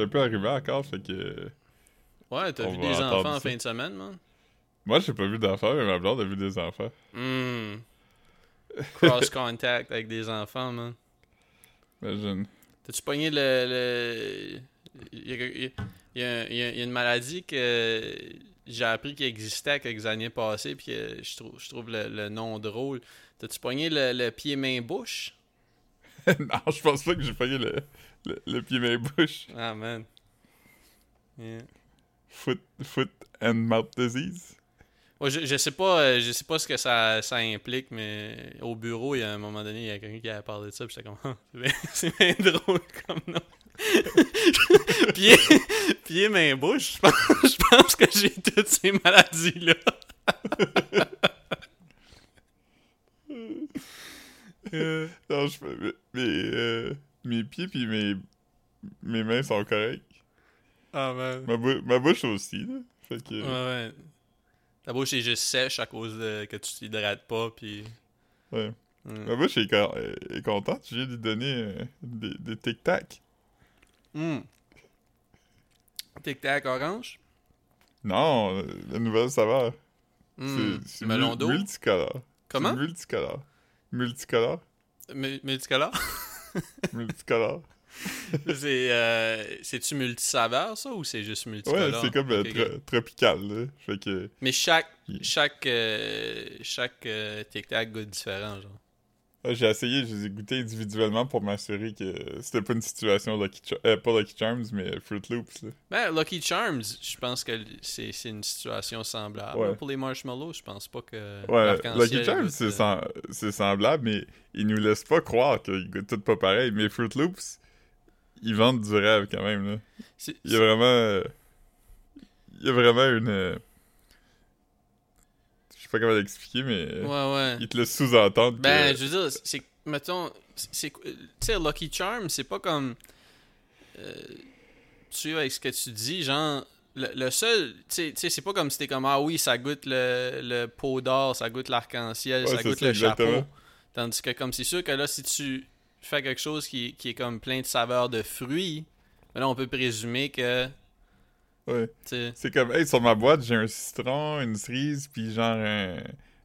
J'étais pas arrivé encore, fait que. Ouais, t'as vu des enfants en fin de semaine, man? Moi, j'ai pas vu d'enfants, mais ma blonde a vu des enfants. Hmm. Cross contact avec des enfants, man. Imagine. T'as-tu pogné le. le... Il, y a, il y a- il y a- il y a- il y a une maladie que j'ai appris qu'il existait quelques années passées, puis que je trouve, je trouve le, le nom drôle. T'as-tu pogné le, le pied-main-bouche? non, je pense pas que j'ai pogné le, le, le pied main bouche. Ah, man. Yeah. Foot, foot and mouth disease. Ouais, je, je sais pas euh, je sais pas ce que ça, ça implique, mais au bureau, il y a un moment donné, il y a quelqu'un qui a parlé de ça, puis j'étais comme, Ah, c'est bien, drôle comme nom. pied, pied, main, bouche, je pense, je pense que j'ai toutes ces maladies-là. Euh, Non, je peux. Mais, mais, euh, mes pieds puis mes, mes mains sont corrects. Ah, man. Ma, bou- ma bouche aussi, là. Fait que. Ouais, ouais. Ta bouche est juste sèche à cause de que tu t'hydrates pas, puis... Ouais. Hmm. Ma bouche est, con- est- est contente. Je viens de lui donner euh, des, des tic-tac. Hmm. Tic-tac orange? Non, euh, la nouvelle saveur. Hmm. C'est- Melon d'eau? multicolore. Comment? Multicolore. Multicolore. Mu- Multicolore? multicolore. c'est euh, c'est-tu multisaveur ça ou c'est juste Ouais, multicolore c'est comme euh, tro- tropical, là. Fait que. mais chaque chaque euh, chaque euh, tic tac goûte différent genre Ouais, J'ai essayé, je les ai goûtés individuellement pour m'assurer que c'était pas une situation Lucky Charms. Euh, pas Lucky Charms, mais Fruit Loops, là. ben Lucky Charms je pense que c'est une situation semblable Ouais. pour les marshmallows je pense pas que Ouais, Lucky Charms, c'est euh, c'est semblable, mais ils nous laissent pas croire qu'ils goûtent tout pas pareil. Mais Fruit Loops, ils vendent du rêve quand même, là. Il y a vraiment. Il y a vraiment une. Sais pas comment l'expliquer, mais. euh, ouais ouais Ils te laissent sous-entendre Ben, que. je veux dire, c'est. Mettons. Tu sais, Lucky Charm, c'est pas comme. Euh, tu avec ce que tu dis, genre. Le, le seul. Tu sais- c'est pas comme si t'es comme. Ah oui, ça goûte le, le pot d'or, ça goûte l'arc-en-ciel, Ouais, ça goûte ça, le exactement. chapeau. Tandis que, comme c'est sûr que là, si tu fais quelque chose qui, qui est comme plein de saveurs de fruits, ben là, on peut présumer que. Ouais. C'est comme, hey, sur ma boîte, j'ai un citron, une cerise, puis genre un-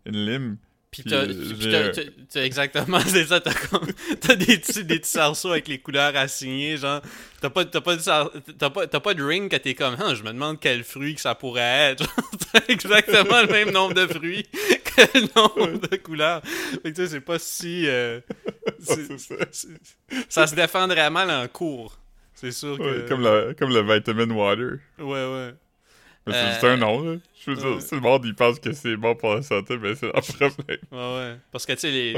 une lime. Puis t'as, euh, t'as- exactement, c'est ça, t'as comme, t'as des petits, des petits cerceaux avec les couleurs assignées, genre, t'as pas, t'as pas, de, t'as pas, t'as pas de ring que t'es comme, Hein, je me demande quel fruit que ça pourrait être, t'as exactement le même nombre de fruits que le nombre de couleurs, fait que tu sais, c'est pas si, euh, c'est- ça. ça se défendrait mal en cours, c'est sûr que, Ouais, comme, le, comme le vitamin water. ouais, ouais, Mais c'est Euh, juste un nom, là. Je veux dire, si le monde, il pense que c'est bon pour la santé, ben c'est leur problème. ouais, ouais, parce que tu sais, les,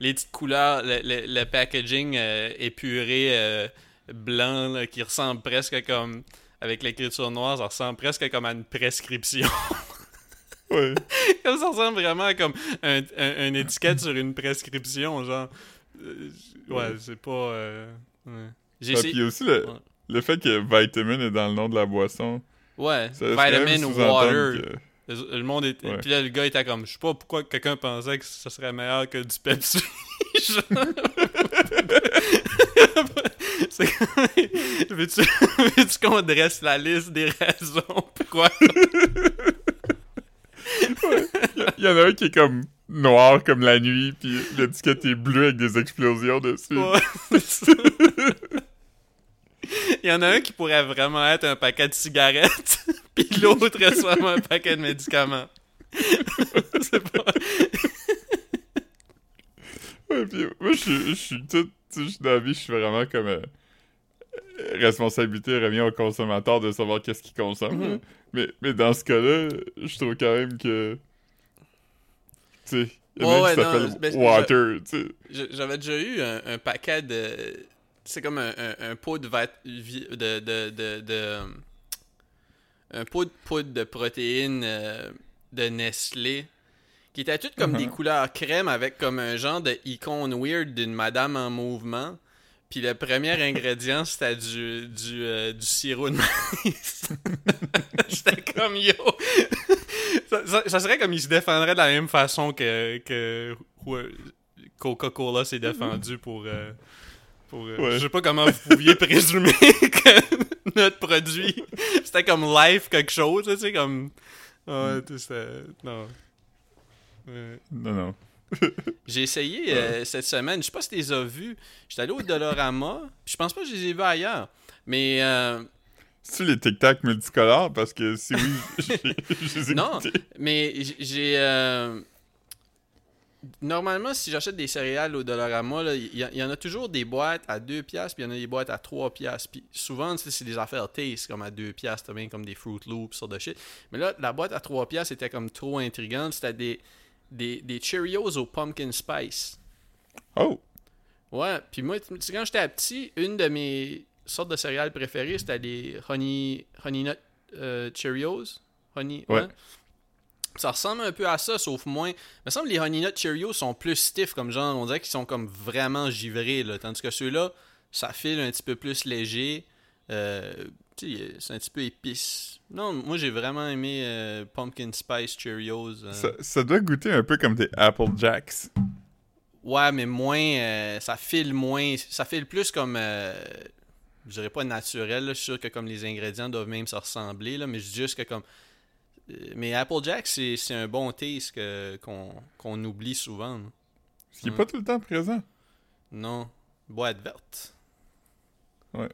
les petites couleurs, le, le- le packaging euh, épuré euh, blanc là, qui ressemble presque comme avec l'écriture noire, ça ressemble presque comme à une prescription. Ouais. comme ça ressemble vraiment à comme un, un- une étiquette sur une prescription, genre. Euh, ouais, c'est pas. euh, ouais. J'ai Ah, essayé- puis aussi le, Ouais. le fait que vitamin est dans le nom de la boisson. Ouais, vitamin water. que- Le le monde. Ouais. Puis là, le gars était comme, je sais pas pourquoi quelqu'un pensait que ça serait meilleur que du Pepsi. C'est comme, veux-tu, qu'on dresse la liste des raisons pourquoi? Il y en a un qui est comme noir comme la nuit, puis l'étiquette est bleue avec des explosions dessus. Ouais, c'est ça. Il y en a un qui pourrait vraiment être un paquet de cigarettes, puis l'autre est vraiment un paquet de médicaments. C'est pas... Ouais, puis moi, je suis- je suis tout. Je suis dans la vie, je suis vraiment comme. euh, responsabilité revient au consommateur de savoir qu'est-ce qu'il consomme. Mhm. mais, mais dans ce cas-là, je trouve quand même que. Tu sais, il y en a Ouais, qui s'appelle Water, tu sais. J'avais déjà eu un, un paquet de. C'est comme un, un, un pot de, de, de, de, de- Un pot de poudre de protéines euh, de Nestlé. Qui était toutes comme des couleurs crème avec comme un genre de icône weird d'une madame en mouvement. Puis le premier ingrédient, c'était du, du, euh, du sirop de maïs. J'étais comme yo. ça, ça- ça serait comme il se défendrait de la même façon que, que ouais, Coca-Cola s'est défendu pour. euh, pour euh, Ouais. Je sais pas comment vous pouviez présumer que notre produit c'était comme life quelque chose, tu sais, comme. Ouais, tu sais, c'était- Non. Ouais. Non, non. J'ai essayé euh, cette semaine, je sais pas si tu les as vus. J'étais allé au Dolorama, je pense pas que je les ai vus ailleurs. Mais euh, C'est-tu les tic-tac multicolores? Parce que si oui, j'ai- je les ai Non. Mais j'ai. Normalement, si j'achète des céréales au Dollarama, il y, en a toujours des boîtes à 2 piastres, puis il y en a des boîtes à 3 piastres. Puis souvent, c'est des affaires taste, comme à 2 piastres, t'as bien comme des Fruit Loops, sorte de shit. Mais là, la boîte à 3 piastres était comme trop intrigante. C'était des, des, des Cheerios au Pumpkin Spice. Oh! Ouais, puis moi, quand j'étais petit, une de mes sortes de céréales préférées, c'était les Honey, honey Nut euh, Cheerios. Honey, Ouais. Ça ressemble un peu à ça, sauf moins. Il me semble que les Honey Nut Cheerios sont plus stiff, comme genre, on dirait qu'ils sont comme vraiment givrés, là. Tandis que ceux-là, ça file un petit peu plus léger. Euh, tu sais, c'est un petit peu épice. Non, moi j'ai vraiment aimé euh, Pumpkin Spice Cheerios. euh. Ça, ça doit goûter un peu comme des Apple Jacks. Ouais, mais moins. euh, ça file moins. Ça file plus comme. euh, je dirais pas naturel. là. Je suis sûr que comme les ingrédients doivent même se ressembler. Là, mais je dis juste que comme. Euh, Mais Applejack, c'est c'est un bon taste qu'on oublie souvent. Ce qui est Ouais. pas tout le temps présent. Non. Boîte verte. Ouais.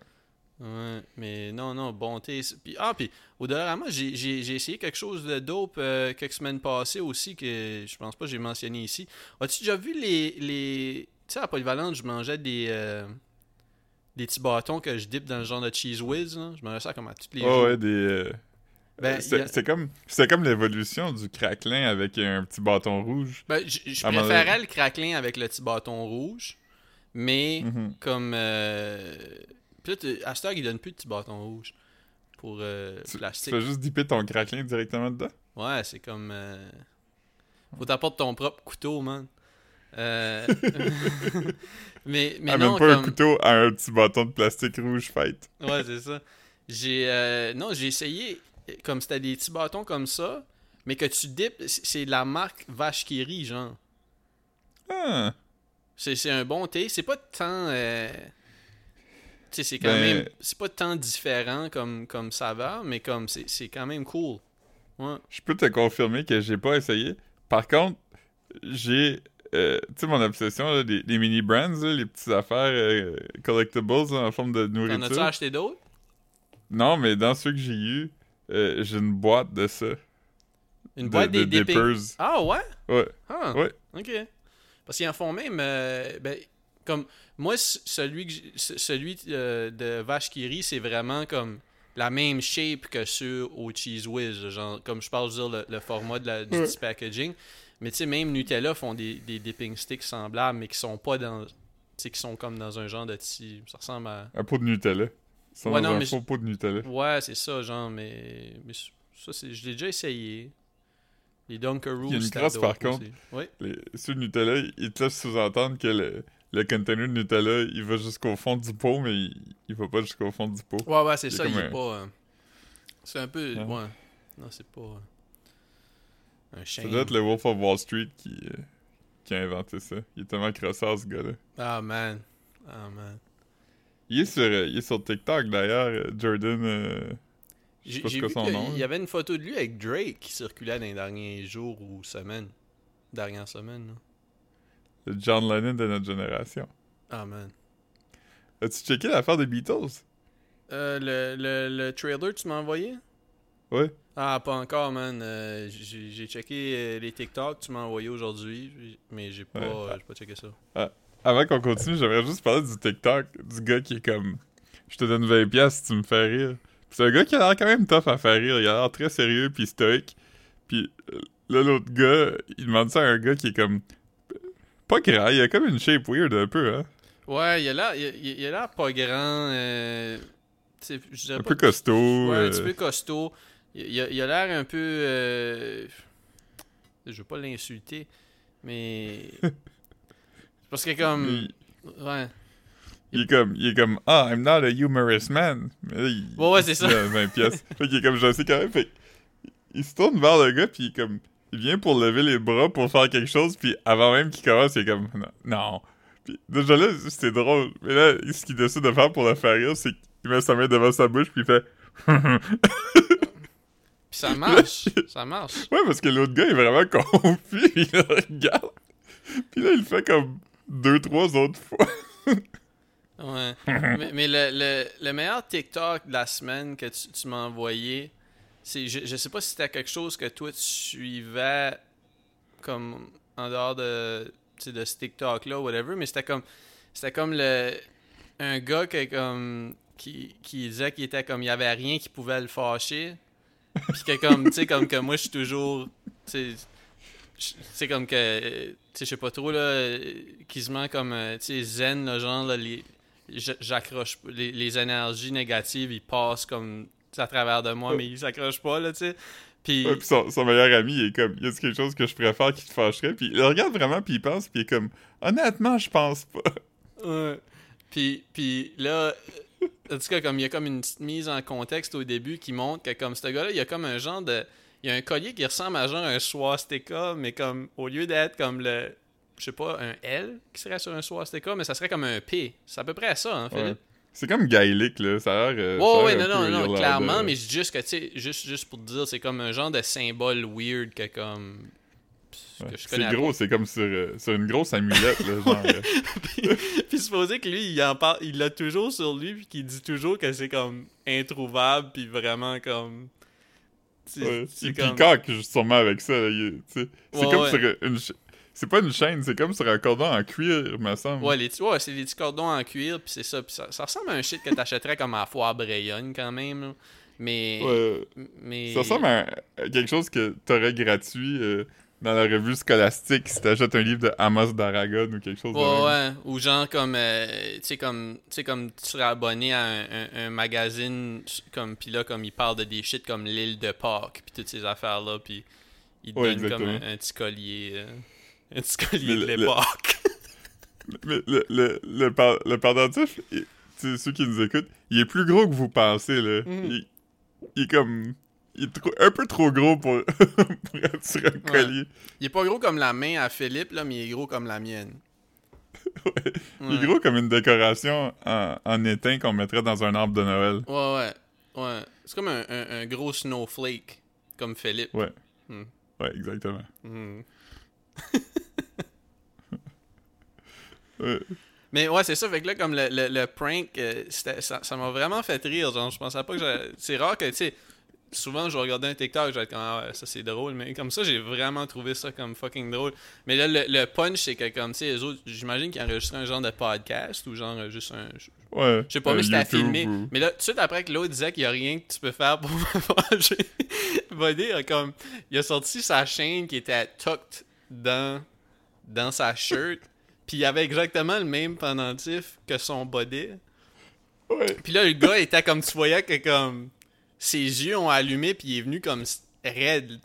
Ouais, mais non, non, bon taste. Puis, ah, puis au Dollarama, j'ai j'ai- essayé quelque chose de dope euh, quelques semaines passées aussi que je pense pas que j'ai mentionné ici. As-tu déjà vu les. les... Tu sais, à Polyvalente, je mangeais des. euh, des petits bâtons que je dip dans le genre de cheese whiz. Là? Je mangeais ça comme à tous les Oh jours. ouais, des. euh, Ben, c'est a- c'est comme, comme l'évolution du craquelin avec un petit bâton rouge. Ben, je un préférais le craquelin avec le petit bâton rouge, mais Mhm. comme. Euh... Puis là, tu- heure, ils donnent plus de petits bâtons rouges pour euh, Tu, tu plastique. fais juste dipper ton craquelin directement dedans? Ouais, c'est comme. euh, Faut t'apporter ton propre couteau, man. Euh, mais mais Amène non, pas un comme... couteau à un petit bâton de plastique rouge fight. Ouais, c'est ça. J'ai. euh, Non, j'ai essayé. Comme c'était des petits bâtons comme ça, mais que tu dips, c'est la marque Vache qui rit, genre. Ah, C'est un bon thé. C'est pas tant. euh, Tu sais, c'est quand Ben- même. C'est pas tant différent comme, comme saveur, mais comme c'est quand même cool. Ouais. je peux te confirmer que j'ai pas essayé. Par contre, j'ai. euh, tu sais, mon obsession, là, les, les mini brands, là, les petites affaires euh, collectibles en forme de T'en as-tu nourriture. acheté d'autres? Non, mais dans ceux que j'ai eu, euh, j'ai une boîte de ça. Une de, boîte de des dipping. dippers. Ah ouais? Ouais. Ah, Ouais. ok. Parce qu'ils en font même, euh, ben, comme, moi, celui, que celui euh, de Vache qui c'est vraiment comme la même shape que ceux au Cheese Whiz, genre, comme je parle, je veux dire, le, le format de la, du Ouais. petit packaging. Mais tu sais, même Nutella font des, des dipping sticks semblables, mais qui sont pas dans, tu sais, qui sont comme dans un genre de petit, ça ressemble à... Un pot de Nutella. Ouais, non, un mais faux je- pot de Nutella. Ouais, c'est ça, genre, mais, mais ça, c'est, je l'ai déjà essayé. Les Dunkaroos, Il y a une crosse, par contre. Oui. Les, ceux de Nutella, ils te laissent sous-entendre que le, le container de Nutella, il va jusqu'au fond du pot, mais il, il va pas jusqu'au fond du pot. Ouais, ouais, c'est ça, il est un- pas. euh, c'est un peu. Ouais. Ouais. Non, c'est pas. euh, un chien. Ça doit être le Wolf of Wall Street qui, euh, qui a inventé ça. Il est tellement crosseur, ce gars-là. Ah, man. Ah, man. Il est sur, il est sur TikTok, d'ailleurs, Jordan... euh, je sais pas vu son nom. y là. avait une photo de lui avec Drake qui circulait dans les derniers jours ou semaines. Dernière semaine, là. Le John Lennon de notre génération. Ah, man. As-tu checké l'affaire des Beatles? Euh, le, le, le trailer, tu m'as envoyé? Ouais. Ah, pas encore, man. Euh, j'ai checké euh, les TikTok que tu m'as envoyé aujourd'hui, mais j'ai pas, Ouais. pas checké ça. Avant qu'on continue, j'aimerais juste parler du TikTok du gars qui est comme Je te donne 20$ piastres si tu me fais rire. C'est un gars qui a l'air quand même tough à faire rire. Il a l'air très sérieux puis stoïque. Puis euh, là, l'autre gars, il demande ça à un gars qui est comme. Pas grand, il a comme une shape weird un peu, hein. Ouais, il a l'air, il il a l'air pas grand. euh, je Un pas- peu costaud. Ouais, un petit euh, peu costaud. Il, a il a l'air un peu. euh, Je veux pas l'insulter, mais. Parce que comme. il, Ouais. il est comme, il est comme, ah, I'm not a humorous man. Il, Ouais, ouais, il c'est ça. à 20 pièces. fait qu'il est comme, je sais quand même. Fait il se tourne vers le gars, puis il est comme, il vient pour lever les bras pour faire quelque chose, puis avant même qu'il commence, il est comme non. Puis déjà là, c'était drôle. Mais là, ce qu'il décide de faire pour le faire rire, c'est qu'il met sa main devant sa bouche, puis il fait. Puis ça marche. ça marche. Ouais, parce que l'autre gars est vraiment confus, il regarde. Puis là, il fait comme deux, trois autres fois. Ouais. mais le, le, le meilleur TikTok de la semaine que tu, tu m'as envoyé, c'est je, je sais pas si c'était quelque chose que toi tu suivais comme en dehors de de ce TikTok là whatever, mais c'était comme c'était comme le un gars qui comme qui, qui disait qu'il était comme il y avait rien qui pouvait le fâcher. Puis que comme tu sais comme que moi je suis toujours c'est comme que tu sais je sais pas trop là quasiment comme euh, tu sais zen là, genre là, les j'accroche les, les énergies négatives ils passent comme à travers de moi mais ils s'accrochent pas là tu sais puis Ouais, puis son, son meilleur ami, il est comme, y a quelque chose que je préfère qui te fâcherait? Puis il le regarde vraiment, puis il pense, puis il est comme, honnêtement, je pense pas. Ouais. Puis, puis là, euh, en tout cas, comme il y a comme une petite mise en contexte au début qui montre que comme ce gars-là, il y a comme un genre de. Il y a un collier qui ressemble à genre un swastika, mais comme au lieu d'être comme le. Je sais pas, un L qui serait sur un swastika, mais ça serait comme un P. C'est à peu près ça, en fait. Ouais. C'est comme gaélique, là. Ça a l'air. euh, ça Ouais, non, non, non, clairement, mais juste que, tu sais, juste, juste pour te dire, c'est comme un genre de symbole weird que comme. Ouais. C'est gros, c'est comme sur, euh, sur une grosse amulette, là. Genre, euh, puis, puis supposé que lui, il en parle, il l'a toujours sur lui, puis qu'il dit toujours que c'est comme introuvable, puis vraiment comme. C'est ouais. c'est comme. picoque sûrement avec ça. C'est Ouais, comme sur une. C'est pas une chaîne, c'est comme sur un cordon en cuir, me semble. Ouais, les ouais, c'est des petits cordons en cuir, puis c'est ça, puis ça. Ça ressemble à un shit que t'achèterais comme à la foire Brayonne quand même, là. Mais. Ouais. Mais. Ça ressemble à, à quelque chose que t'aurais gratuit euh, dans la revue scolastique si t'achètes un livre de Amos d'Aragon ou quelque chose Ouais, ouais. Ou genre comme, euh, tu sais, comme, tu sais, comme tu serais abonné à un, un- un magazine, comme, pis là, comme, il parle de des shit comme l'île de Pâques, pis toutes ces affaires-là, puis il te Ouais, donne comme un, petit collier, euh, un petit collier Mais de le- le- l'époque. Mais le, le, le, par- le pendentif, il- ceux qui nous écoutent, il est plus gros que vous pensez, là. Mhm. Il, il est comme... Il est trop- un peu trop gros pour, pour être sur un collier. Il est pas gros comme la main à Philippe, là, mais il est gros comme la mienne. Il est gros comme une décoration en, en étain qu'on mettrait dans un arbre de Noël. Ouais, ouais. Ouais. C'est comme un, un- un gros snowflake, comme Philippe. Ouais. Hmm. Ouais, exactement. Ouais. Mais ouais, c'est ça. Fait que là, comme le, le, le prank, euh, ça ça m'a vraiment fait rire. Genre, je pensais pas que C'est rare que, tu sais, souvent, je vais regarder un TikTok, je vais être comme, ah ouais, ça c'est drôle. Mais comme ça, j'ai vraiment trouvé ça comme fucking drôle. Mais là, le, le punch, c'est que, comme, tu sais, les autres, j'imagine qu'ils enregistraient un genre de podcast ou genre euh, juste un. Ouais. je sais pas, euh, mais c'était ou- Mais là, tout de suite après que l'autre disait qu'il y a rien que tu peux faire pour me venger, Buddy a comme. Il a sorti sa chaîne qui était tucked dans, dans sa shirt. Puis il avait exactement le même pendentif que son body. Ouais. Puis là, le gars était comme tu voyais que comme ses yeux ont allumé puis il est venu comme raide.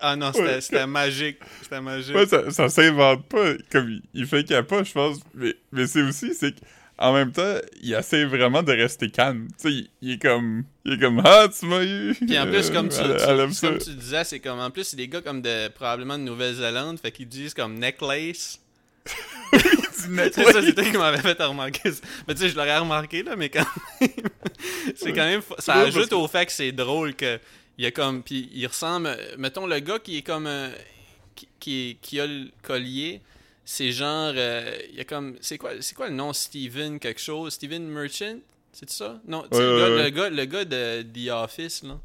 Ah non, c'était Ouais. magique. C'était magique. Ouais, ça, ça s'invente pas. Comme il, il fait qu'il a pas, je pense. Mais, mais c'est aussi, c'est qu'en même temps, il essaie vraiment de rester calme. Tu sais, il, il est comme. Il est comme Ah, tu m'as eu. Puis en plus, Euh, comme tu, elle- tu- elle aime ça. comme tu disais, c'est comme en plus, c'est des gars comme de probablement de Nouvelle-Zélande, fait qu'ils disent comme necklace. C'est ça, toi qui m'avais fait remarquer ça. Mais tu sais, je l'aurais remarqué là, mais quand même. c'est quand même. Ça ajoute au fait que c'est drôle que. Il y a comme. Puis il ressemble. Mettons le gars qui est comme. euh, qui, qui, qui a le collier. C'est genre. euh, il y a comme. C'est quoi, c'est quoi le nom? Steven quelque chose? Steven Merchant? C'est ça? Non, Ouais, le, gars, ouais, ouais. le gars le gars de The Office là.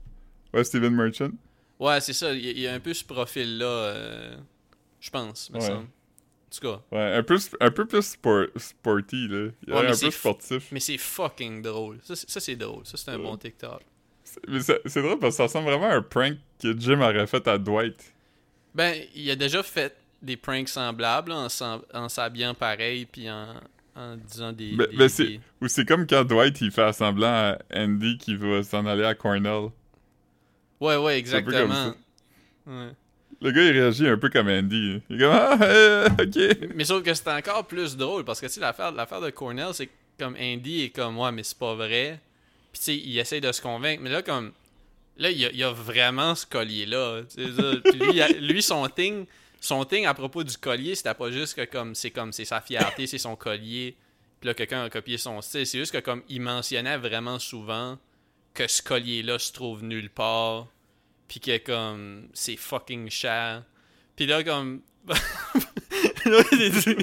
Ouais, Steven Merchant. Ouais, c'est ça. Il y, a- il y a un peu ce profil-là, euh, je pense, me semble. En tout cas. Ouais, un peu, un peu plus sport- sporty, là. Il a Ouais, un peu sportif. Mais c'est fucking drôle. Ça, c'est- drôle. Ça, c'est un Ouais. bon TikTok. C'est- Mais c'est drôle parce que ça ressemble vraiment à un prank que Jim aurait fait à Dwight. Ben, il a déjà fait des pranks semblables, là, en s'habillant pareil, puis en, en disant des... Ben- des- ben, des- Ou c'est comme quand Dwight il fait semblant à Andy qui va s'en aller à Cornell. Ouais, ouais, exactement. Ouais. Le gars il réagit un peu comme Andy. Il est comme Ah, euh, ok. Mais sauf que c'est encore plus drôle, parce que, tu sais, l'affaire de Cornell, c'est comme Andy est comme, ouais, mais c'est pas vrai. Puis, tu sais, il essaie de se convaincre. Mais là, comme, Là, il y a, vraiment ce collier-là. lui, lui, son thing, son à propos du collier, c'était pas juste que comme c'est comme c'est sa fierté, c'est son collier. Puis là, quelqu'un a copié son style. C'est juste que comme il mentionnait vraiment souvent que ce collier-là se trouve nulle part. Puis que comme c'est fucking cher. Puis là, comme. là, il dit.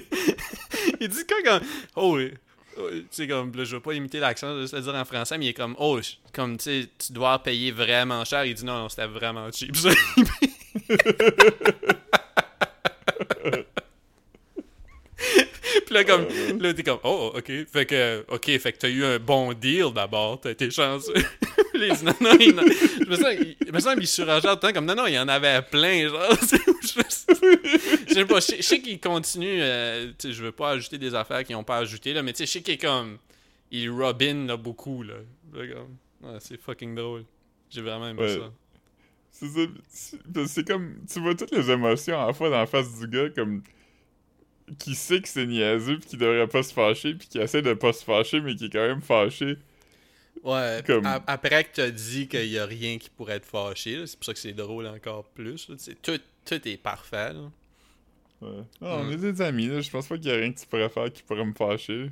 il dit quoi comme. Oh, oui. Oh, Tu sais, comme, là, je veux pas imiter l'accent, je vais le dire en français, mais il est comme, oh, comme, tu tu dois payer vraiment cher. Il dit, non, non, c'était vraiment cheap. Puis là, comme, là, t'es comme, oh, ok. Fait que, ok, fait que t'as eu un bon deal d'abord, t'as été chanceux. Dit, non, non, il, je me sens, il, me semble qu'il surenchère tout le temps, comme, non, non, il y en avait plein, genre. je, sais pas, je, sais- qu'il continue, euh, tu sais, je veux pas ajouter des affaires qu'ils ont pas ajoutées, là, mais tu sais, je sais qu'il est comme, il robin, là, beaucoup, là. Ouais, c'est fucking drôle. J'ai vraiment aimé Ouais. ça. C'est ça. c'est- parce que C'est comme. Tu vois toutes les émotions à la fois dans la face du gars, comme. Qui sait que c'est niaiseux, pis qui devrait pas se fâcher, puis qui essaie de pas se fâcher, mais qui est quand même fâché. Ouais, Comme- après que t'as dit qu'il y a rien qui pourrait te fâcher, c'est pour ça que c'est drôle encore plus. là, tout, tout est parfait. Là. Ouais. Non, on Mm. est des amis, là. Je pense pas qu'il y a rien que tu pourrais faire qui pourrait me fâcher.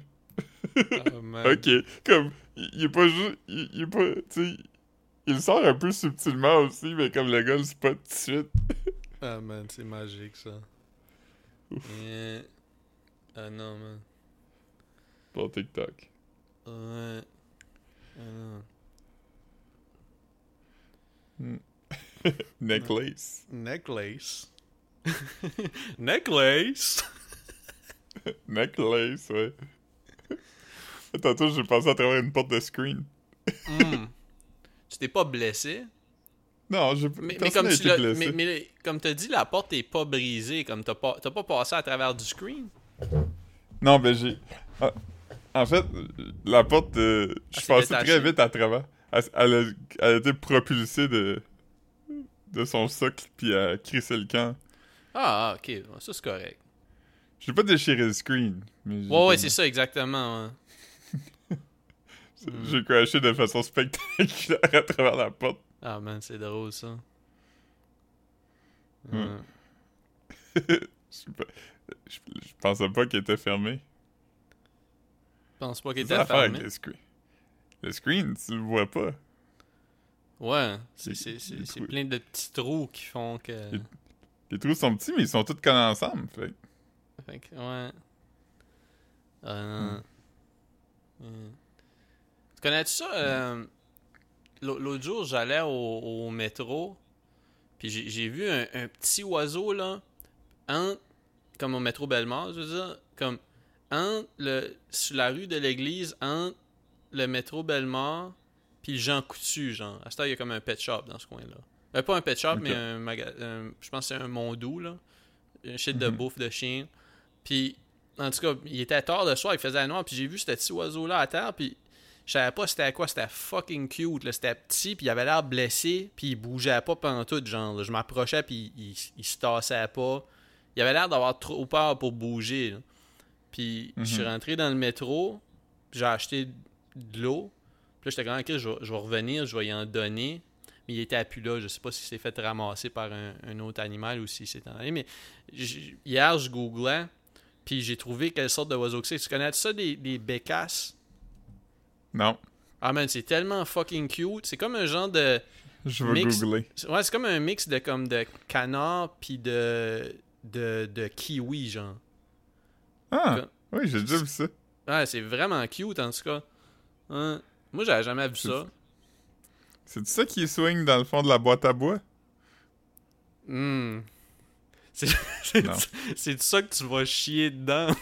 Ah. Ok. Comme. Il, est pas juste. Il, est pas. Tu sais. Il sort un peu subtilement aussi, mais comme le gars le spot tout de suite. Ah man, c'est magique ça. Yeah. Ah non man. TikTok. Ouais. Ah non. Necklace. Necklace? Necklace? Necklace, ouais. Tantôt, j'ai passé à travers une porte de screen. Hmm. Tu t'es pas blessé? Non, j'ai Mais, mais comme tu blessé. Mais, mais comme t'as dit, la porte est pas brisée. Comme t'as pas, t'as pas passé à travers du screen. Non, ben j'ai. Ah, En fait, la porte, euh, je Ah, suis passé détaché. très vite à travers. Elle, elle a, elle a été propulsée de, de son socle, puis elle a crissé le camp. Ah, ok. Ça, c'est correct. J'ai pas déchiré le screen. Mais Ouais, ouais, c'est ça, exactement. ouais. J'ai crashé de façon spectaculaire à travers la porte. Ah, man, c'est drôle, ça. Hmm. Je, pensais pas qu'il était fermé. Je pense pas qu'il était fermé. le screen. Le screen, tu le vois pas. Ouais, c'est, plein de petits trous qui font que. Les- Les trous sont petits, mais ils sont tous collés ensemble. Fait. Fait que, ouais. Hmm. Tu connais-tu ça? euh, L'autre jour, j'allais au, au métro, puis j'ai vu un, un petit oiseau, là, entre, comme au métro Bellemare, je veux dire, comme, entre le, sur la rue de l'église, entre le métro Bellemare, puis le Jean Coutu, genre. À ce temps, il y a comme un pet shop dans ce coin-là. Euh, pas un pet shop, mais un magasin, je pense que c'est un Mondou, là. Un shit de Mhm. bouffe de chien. Puis, en tout cas, il était tard le soir, il faisait noir, puis j'ai vu ce petit oiseau-là à terre, puis je savais pas c'était quoi, c'était fucking cute, là. C'était petit, puis il avait l'air blessé, puis il bougeait pas pendant tout, genre. là. Je m'approchais, puis il, il se tassait pas. Il avait l'air d'avoir trop peur pour bouger, là. Puis, je suis Mhm. rentré dans le métro, j'ai acheté de l'eau. Puis là, j'étais comme, ok, je vais, je vais revenir, je vais y en donner. Mais il était plus là. Je sais pas s'il s'est fait ramasser par un, un autre animal ou s'il s'est en allé. Mais hier, je googlais, puis j'ai trouvé quelle sorte d'oiseau que c'est. Tu connais ça, des, des bécasses? Non, Ah man, c'est tellement fucking cute. C'est comme un genre de... je vais Mix. googler. Ouais, c'est comme un mix de comme de canard puis de, de, de kiwi, genre. Ah, Comme- oui, j'ai déjà vu ça. Ouais, c'est vraiment cute, en tout cas. Hein? Moi, j'avais jamais vu ça. C'est ça qui swing dans le fond de la boîte à bois? Hmm. C'est ça que tu vas chier dedans.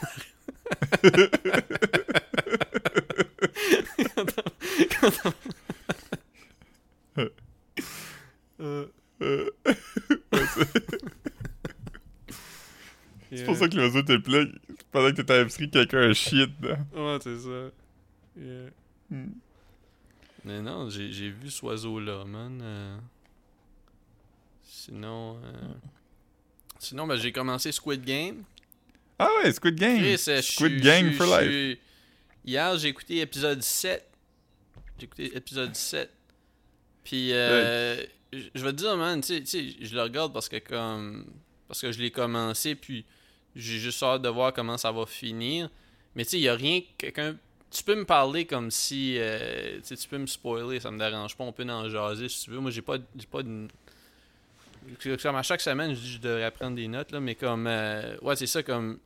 Euh, Euh, C'est pour ça que l'oiseau était là. Pendant que t'étais à l'épicerie, quelqu'un a chié dedans. Ouais, c'est ça. Yeah. Hmm. Mais non, j'ai j'ai vu ce oiseau-là, man. Euh, Sinon... euh, Sinon, ben, j'ai commencé Squid Game. Ah ouais, Squid Game! Chris, euh, je Squid Game je for je life. Hier, j'ai écouté épisode 7. J'ai écouté épisode 7. Puis, euh, je je vais te dire, man, tu sais- je le regarde parce que comme. Parce que je l'ai commencé, puis j'ai juste hâte de voir comment ça va finir. Mais tu sais, il y a rien. que Quelqu'un. Tu peux me parler comme si. euh, tu peux me spoiler, ça me dérange pas. On peut en jaser si tu veux. Moi, j'ai pas, j'ai pas de. Comme à chaque semaine, je dis que je devrais prendre des notes, là, mais comme. euh, ouais, c'est ça, comme.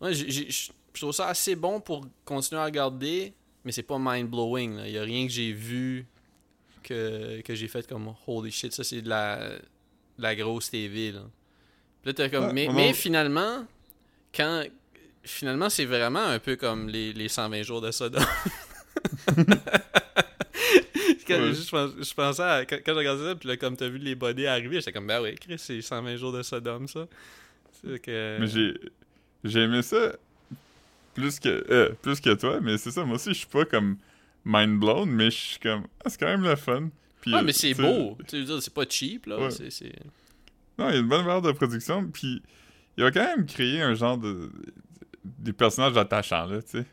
Ouais, j'ai- j'ai- je je trouve ça assez bon pour continuer à regarder, mais c'est pas mind-blowing. Il y a rien que j'ai vu que, que j'ai fait comme holy shit, ça c'est de la, de la grosse TV. Là. Puis là, t'as comme, Ouais, mais, finalement, quand. Finalement, c'est vraiment un peu comme les, les 120 jours de Sodome. Ouais. je, je pensais à, quand, quand j'ai regardé ça, puis là, comme t'as vu les bodies arriver, j'étais comme, ben oui, Chris, c'est 120 jours de Sodome, ça. Que... Mais j'ai j'ai aimé ça plus que euh, plus que toi, mais c'est ça, moi aussi je suis pas comme mind blown, mais je suis comme ah, c'est quand même le fun. Puis, Ouais, euh, mais c'est beau. Tu veux dire, c'est pas cheap, là. Ouais. Non, il y a une bonne valeur de production, puis il va quand même créer un genre de des personnages attachants là, tu sais.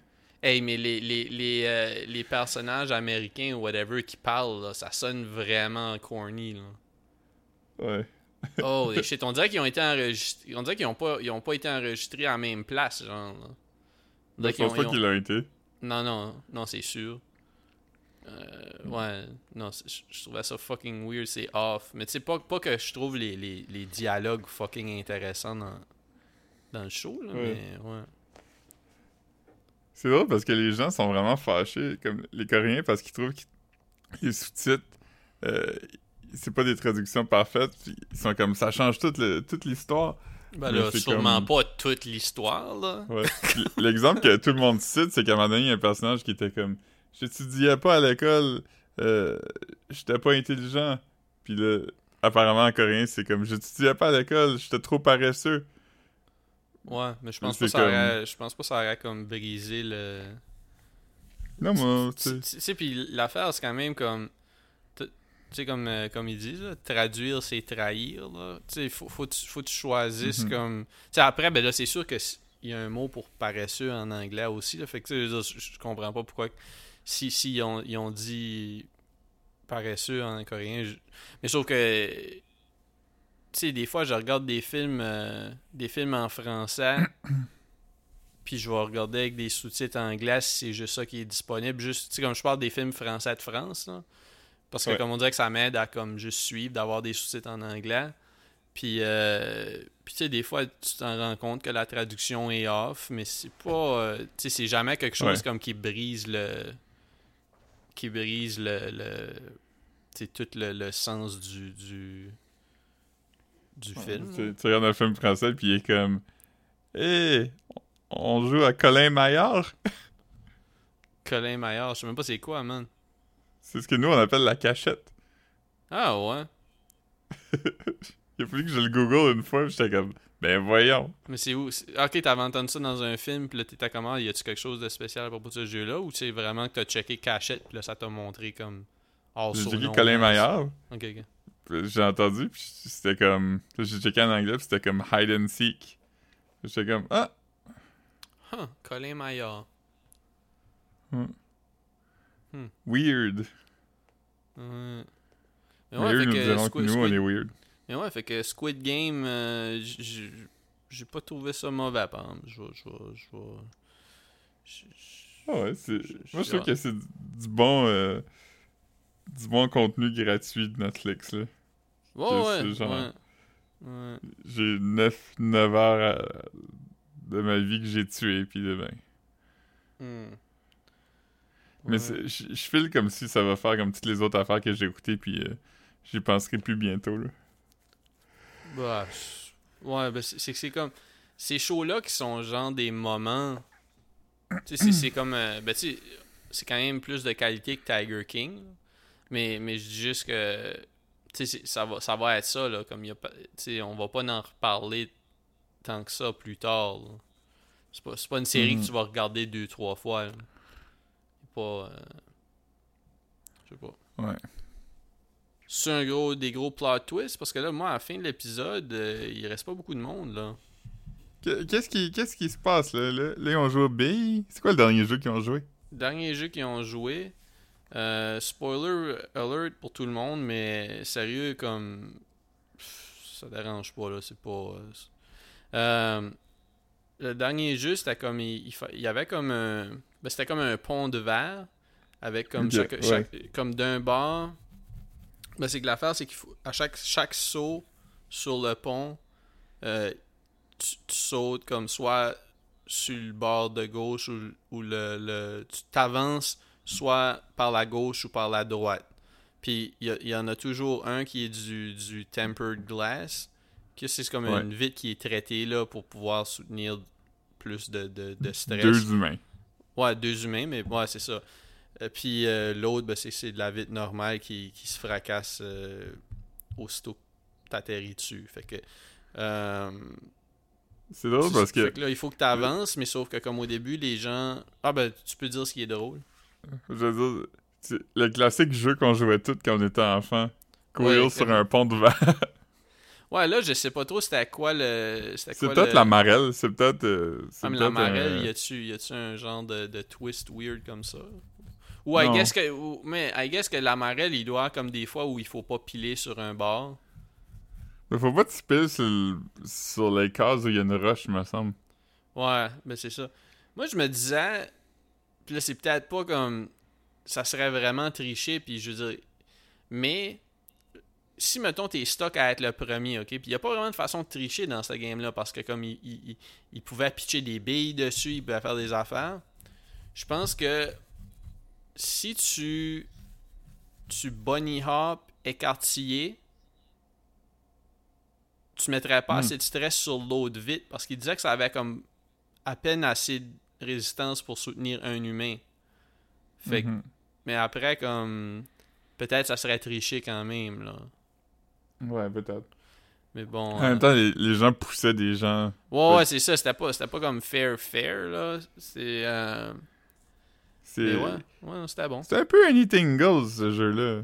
Hey, mais les, les, les, euh, les personnages américains ou whatever qui parlent, là, ça sonne vraiment corny, là. Ouais. Oh, les shit. On dirait qu'ils ont été enregistrés. On dirait qu'ils ont pas, ils ont pas été enregistrés à la même place, genre. là. Je pense pas qu'il l'a été. Non, non, non, c'est sûr. Euh, ouais, non, je je trouvais ça fucking weird, c'est off. Mais tu sais, pas, pas que je trouve les, les, les dialogues fucking intéressants dans, dans le show, là, Ouais. mais ouais. C'est drôle parce que les gens sont vraiment fâchés, comme les Coréens, parce qu'ils trouvent que les sous-titres, euh, c'est pas des traductions parfaites. puis Ils sont comme ça change toute, le- toute l'histoire. Ben là, sûrement comme- pas toute l'histoire, là. Ouais. L'exemple que tout le monde cite, c'est qu'à un moment donné, il y a un personnage qui était comme J'étudiais pas à l'école, euh, j'étais pas intelligent. Puis là, apparemment en coréen, c'est comme J'étudiais pas à l'école, j'étais trop paresseux. Ouais, mais je pense pas ça comme- aurait, je pense pas que ça aurait comme brisé le. Non, moi, tu Tu sais. tu sais, puis l'affaire, c'est quand même comme. Tu sais, comme, euh, comme ils disent, là, traduire, c'est trahir. là. Tu sais, faut, faut, que tu- faut que tu choisisses Mhm. comme. Tu sais, après, ben là, c'est sûr qu'il y a un mot pour paresseux en anglais aussi. Là, fait que, je, comprends pas pourquoi. Si, si ils, ont, ils ont dit paresseux en coréen. je- Mais sauf que. Tu sais, des fois, je regarde des films, euh, des films en français. Puis je vais regarder avec des sous-titres anglais si c'est juste ça qui est disponible. Juste, tu sais, comme je parle des films français de France, là. Parce que Ouais. comme on dirait que ça m'aide à comme juste suivre, d'avoir des sous-titres en anglais. Puis, euh, puis tu sais, des fois, tu t'en rends compte que la traduction est off, mais c'est pas... euh, tu sais, c'est jamais quelque chose Ouais. comme qui brise le... Qui brise le... le tu sais, tout le, le sens du... du, du film. Tu, tu regardes un film français, puis il est comme Hé, on joue à Colin Maillard. Colin Maillard, je sais même pas c'est quoi, man. C'est ce que nous on appelle la cachette. Ah ouais? Il a fallu que je le google une fois, j'étais comme Ben voyons. Mais c'est où? Ok, t'avais entendu ça dans un film, puis là, t'étais comment? Y a-tu quelque chose de spécial à propos de ce jeu-là? Ou c'est vraiment que t'as checké Cachette, puis là, ça t'a montré comme. hors J'ai checké Colin Maillard. Ok, ok. J'ai entendu, puis c'était comme. J'ai checké en anglais, puis c'était comme hide and seek. J'étais comme Ah, Huh, Colin Maillard. Weird. Ouais. Mais ouais, eux fait nous que que Squid, nous, on est weird. mais ouais, fait que Squid Game, euh, j'ai pas trouvé ça mauvais, par exemple. Je vais. Je je- Ah ouais, c'est. Moi, je trouve que c'est du, bon. euh, du bon contenu gratuit de Netflix, là. Ouais, ouais. genre- ouais. Ouais. J'ai 9, 9 heures à- de ma vie que j'ai tué, puis de ben. Hmm. Mais Ouais. je je file comme si ça va faire comme toutes les autres affaires que j'ai écoutées, puis euh, j'y penserai plus bientôt, là. Bah, ouais, ben c'est que c'est comme. Ces shows-là qui sont genre des moments. Tu sais, c'est- comme. euh, ben, tu c'est quand même plus de qualité que Tiger King. Mais, mais je dis juste que. Tu sais, ça va, ça va être ça, là. Comme y a pas. Tu sais, on va pas en reparler tant que ça plus tard. C'est pas, pas une série que tu vas regarder deux, trois fois. là. Pas. euh, Je sais pas. Ouais. C'est un gros, des gros plot twists parce que là, moi, à la fin de l'épisode, euh, il reste pas beaucoup de monde là. Qu- Qu'est-ce qui, qu'est-ce qui se passe, là? Là, là, ils ont joué au billes. C'est quoi le dernier jeu qu'ils ont joué? Dernier jeu qu'ils ont joué, Euh, spoiler alert pour tout le monde, mais sérieux, comme. Ça dérange pas, là. C'est pas. Euh, le dernier jeu, c'était comme. Il, il, y avait comme un. Ben, c'était comme un pont de verre. Avec comme chaque, Comme d'un bord. Ben, c'est que l'affaire, c'est qu'il faut. À chaque, chaque saut sur le pont, euh, tu, sautes comme soit sur le bord de gauche ou, le, le, tu t'avances soit par la gauche ou par la droite. Puis il y, en a toujours un qui est du, du tempered glass, que c'est comme une vitre qui est traitée là pour pouvoir soutenir plus de, de, stress. Deux humains. Ouais, deux humains, mais ouais, c'est ça. Euh, puis euh, l'autre, ben, c'est de la vitre normale qui, qui se fracasse euh, aussitôt que t'atterris dessus. Fait que. c'est drôle parce que. Fait que là, il faut que tu avances, mais sauf que comme au début, les gens. Ah ben, tu peux dire ce qui est drôle. Je veux dire, le classique jeu qu'on jouait tous quand on était enfant. Courir sur un pont de verre. ouais, là, je sais pas trop c'était quoi le. C'est peut-être la marelle. C'est peut-être. Euh, ah, mais la marelle, y a-tu un genre de, de, twist weird comme ça? Ou I guess que. mais I guess que la marelle, il doit avoir comme des fois où il faut pas piler sur un bord. Mais faut pas te piler sur, sur les cases où il y a une roche, me semble. Ouais, mais c'est ça. Moi, je me disais puis là, c'est peut-être pas comme. Ça serait vraiment triché, puis je veux dire. Mais. Si, mettons, t'es stock à être le premier, ok? Puis il n'y a pas vraiment de façon de tricher dans ce game-là, parce que comme il, il, il, pouvait pitcher des billes dessus, il pouvait faire des affaires. Je pense que si tu. Tu bunny hop écartillé, tu mettrais pas hmm. assez de stress sur l'autre vite, parce qu'il disait que ça avait comme à peine assez de résistance pour soutenir un humain. Fait mhm. Mais après, comme. Peut-être ça serait triché quand même, là. Ouais, peut-être. Mais bon. En même temps, les, gens poussaient des gens. Ouais, ouais, c'est ça. C'était pas, pas comme fair, fair, là. C'est. Euh... C'est. Ouais, ouais c'était bon. C'était un peu Anything Goes, ce jeu-là.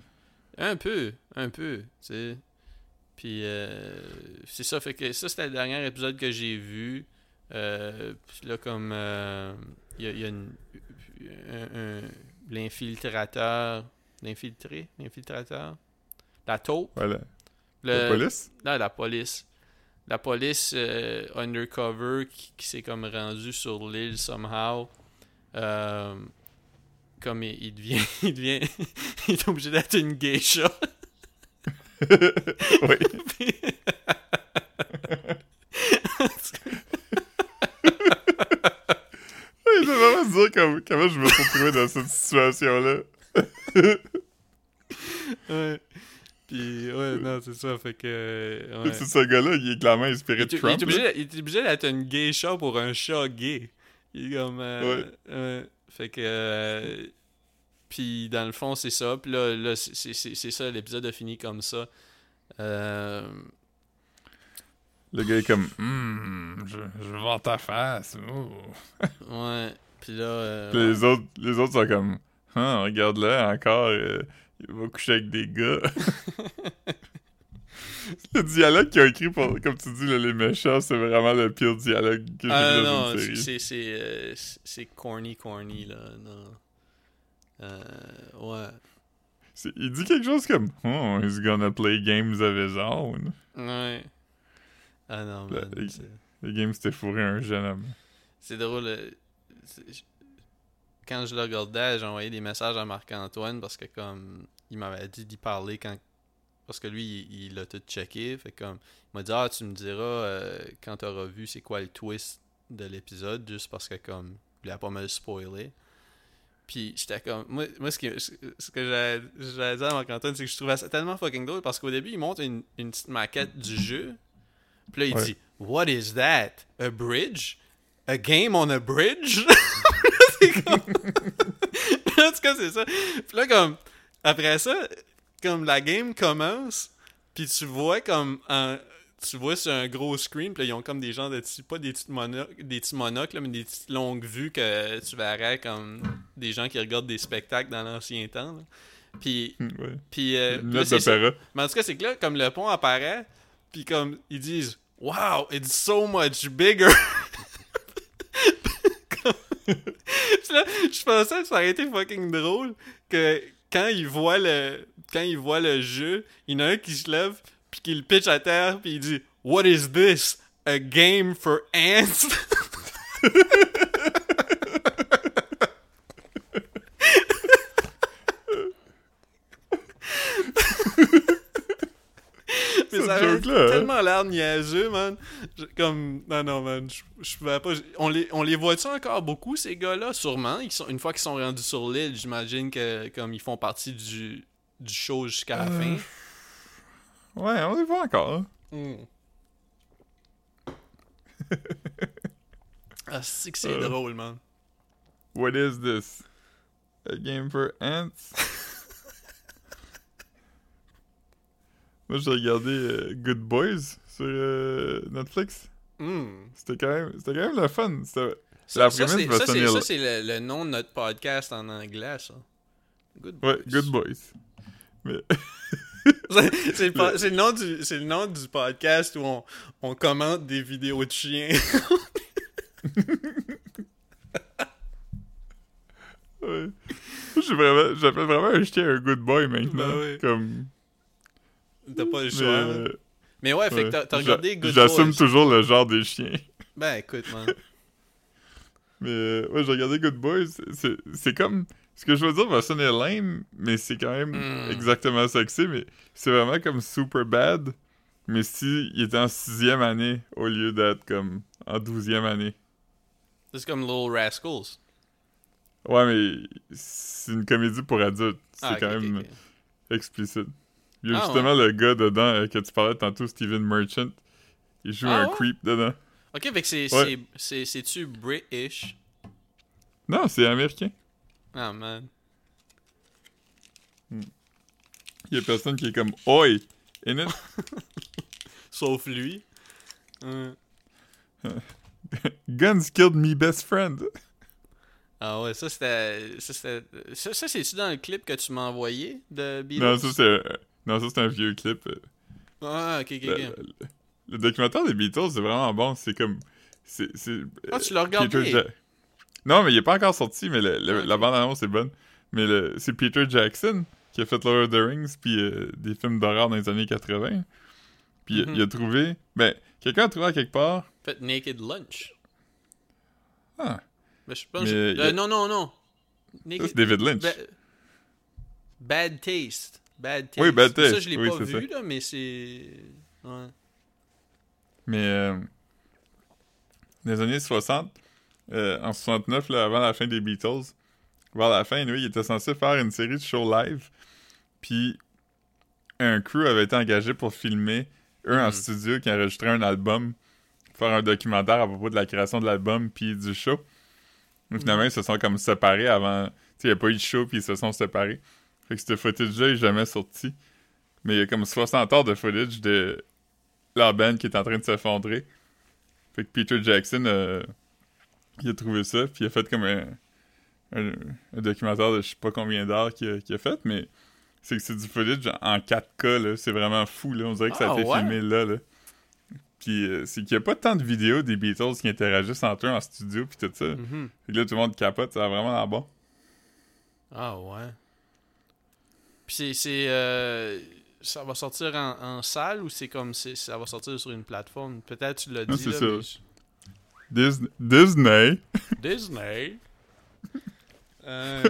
Un peu, un peu, tu sais. Puis, euh, c'est ça. Fait que ça, c'était le dernier épisode que j'ai vu. Euh, puis là, comme il euh, y a, un, l'infiltrateur, l'infiltré, l'infiltrateur, la taupe. Voilà. La police? Non, la police. La police euh, undercover qui, s'est comme rendu sur l'île somehow. comme il, devient, il devient, il est obligé d'être une geisha. oui. je vais vraiment dire comme, comment je me suis retrouvé dans cette situation-là. ouais. Puis, ouais, non, c'est ça, fait que... Ouais. C'est ce gars-là, il est clairement inspiré de Trump. Il est, obligé, d'être une gay chat pour un chat gay. Il est comme... Euh, ouais. Fait que... Euh, puis, dans le fond, c'est ça. Puis là, là c'est ça, l'épisode a fini comme ça. Euh... Le gars est comme, hum, je, je voir ta face. ouais. Puis là. Euh, Puis les, autres, les autres sont comme, ah, regarde-le encore, euh, il va coucher avec des gars. le dialogue qu'il a écrit pour, comme tu dis, les méchants, c'est vraiment le pire dialogue que j'ai ah, vu dans une série. C'est, c'est, euh, c'est corny, corny, là. Non. ouais. il dit quelque chose comme, oh, he's gonna play games of his own. Ouais. Ah non, man. Le, le game s'était fourré un jeune homme. C'est drôle. Euh, quand je le regardais, j'ai envoyé des messages à Marc-Antoine parce que comme il m'avait dit d'y parler quand parce que lui il l'a tout checké fait comme il m'a dit ah tu me diras euh, quand tu auras vu c'est quoi le twist de l'épisode juste parce que comme il a pas mal spoilé puis j'étais comme moi, moi ce, que, ce que j'allais dire à Marc-Antoine c'est que je trouvais ça tellement fucking drôle parce qu'au début il montre une, une petite maquette du jeu puis là, il dit What is that? A bridge? A game on a bridge? c'est comme. en tout cas, c'est ça. Puis là, comme. Après ça, comme la game commence, puis tu vois comme. tu vois sur un gros screen, puis là, ils ont comme des gens de pas des petites monocles, des petits monocles, mais des petites longues vues que tu verrais comme des gens qui regardent des spectacles dans l'ancien temps. Puis, ouais. puis euh, Mais en tout cas, c'est que là, comme le pont apparaît, puis comme ils disent Wow, it's so much bigger. Là, je pensais que ça aurait été fucking drôle que quand il voit le quand il voit le jeu, il y en a un qui se lève puis qui le pitch à terre puis il dit What is this? A game for ants? Mais Cette ça avait hein? tellement l'air niaiseux, man. Comme, non, non, man, je, je pouvais pas. On les, on les voit-tu encore beaucoup, ces gars-là? Sûrement. Ils sont, une fois qu'ils sont rendus sur l'île, j'imagine que comme ils font partie du, du show jusqu'à la Euh, fin. Ouais, on les voit encore. hein. Hmm. ah, c'est que c'est Euh. drôle, man. What is this? A game for ants? Moi, j'ai regardé euh, Good Boys sur euh, Netflix. Hmm. C'était quand même, c'était quand même le fun. Ça, La ça, c'est- le, le nom de notre podcast en anglais, ça. Good Ouais, Boys. Good Boys. Mais C'est- le, nom du c'est le nom du podcast où on, on commente des vidéos de chiens. ouais. J'ai vraiment, j'appelle vraiment un chien un good boy maintenant. Ben ouais. Comme. T'as pas le Mais, choix. man. euh, Mais ouais, fait que ouais. t'as- regardé Good J'assume Boys. toujours le genre des chiens. Ben écoute, man. Mais euh, ouais, j'ai regardé Good Boys. C'est, c'est comme. Ce que je veux dire va sonner lame, mais c'est quand même Mm. exactement ça que c'est. Mais c'est vraiment comme super bad. Mais si il était en sixième année au lieu d'être comme en douzième année. C'est comme Little Rascals. Ouais, mais c'est une comédie pour adultes. C'est Ah, ok, quand même explicite. Il y a Ah, justement le gars dedans euh, que tu parlais tantôt, Steven Merchant. Il joue Ah, un ouais? creep dedans. Ok, fait que c'est c'est-tu British? Non, c'est américain. Ah man. Il y a personne qui est comme Oi! In it? Sauf lui. Guns killed me best friend. Ah ouais, ça c'était. Ça, ça, c'est-tu dans le clip que tu m'as envoyé de Beatles? Non, ça c'est non, ça c'est un vieux clip. Euh, Ah, ok, ok, Le, ok. le- le documentaire des Beatles, c'est vraiment bon. C'est comme. C'est. c'est, Ah, euh, tu l'as regardé? Peter Ja- Non, mais il est pas encore sorti, mais le- le- Ah, la bande-annonce est bonne. Mais c'est Peter Jackson qui a fait Lord of the Rings puis euh, des films d'horreur dans les années 80. Puis il a- Mhm. il a trouvé... Ben, quelqu'un a trouvé à quelque part... Fait Naked Lunch. Ah, Mais je sais pas. Mais a- euh, non, non, non. Naked... c'est David Lynch. Ba- Bad Taste. Bad Taste. Oui, Bad Ça, je l'ai Oui, pas vu, là, mais c'est. Ouais. Mais... euh, les années 60, euh, en 69, là, avant la fin des Beatles, vers la fin, lui, il était censé faire une série de shows live. Puis un crew avait été engagé pour filmer, eux en Mhm. studio, qui enregistraient un album, faire un documentaire à propos de la création de l'album puis du show. Finalement, ils se sont comme séparés avant. Tu sais, il n'y a pas eu de show puis ils se sont séparés. Fait que ce footage-là est jamais sorti. Mais il y a comme 60 heures de footage de la band qui est en train de s'effondrer. Fait que Peter Jackson, euh, il a trouvé ça, puis il a fait comme un, un, un documentaire de je sais pas combien d'heures qu'il a, fait, mais c'est que c'est du footage en 4K, là. C'est vraiment fou, là. On dirait que ça a Ah, été ouais? filmé là, là. Puis euh, c'est qu'il y a pas tant de vidéos des Beatles qui interagissent entre eux en studio, puis tout ça. Mhm. Fait que là, tout le monde capote, ça a vraiment l'air bon. Ah ouais. Puis c'est. c'est, euh, ça va sortir en, en salle ou c'est comme. ça va sortir sur une plateforme? Peut-être tu l'as dit. là, ça. mais je- Dis- Disney. Disney. Euh,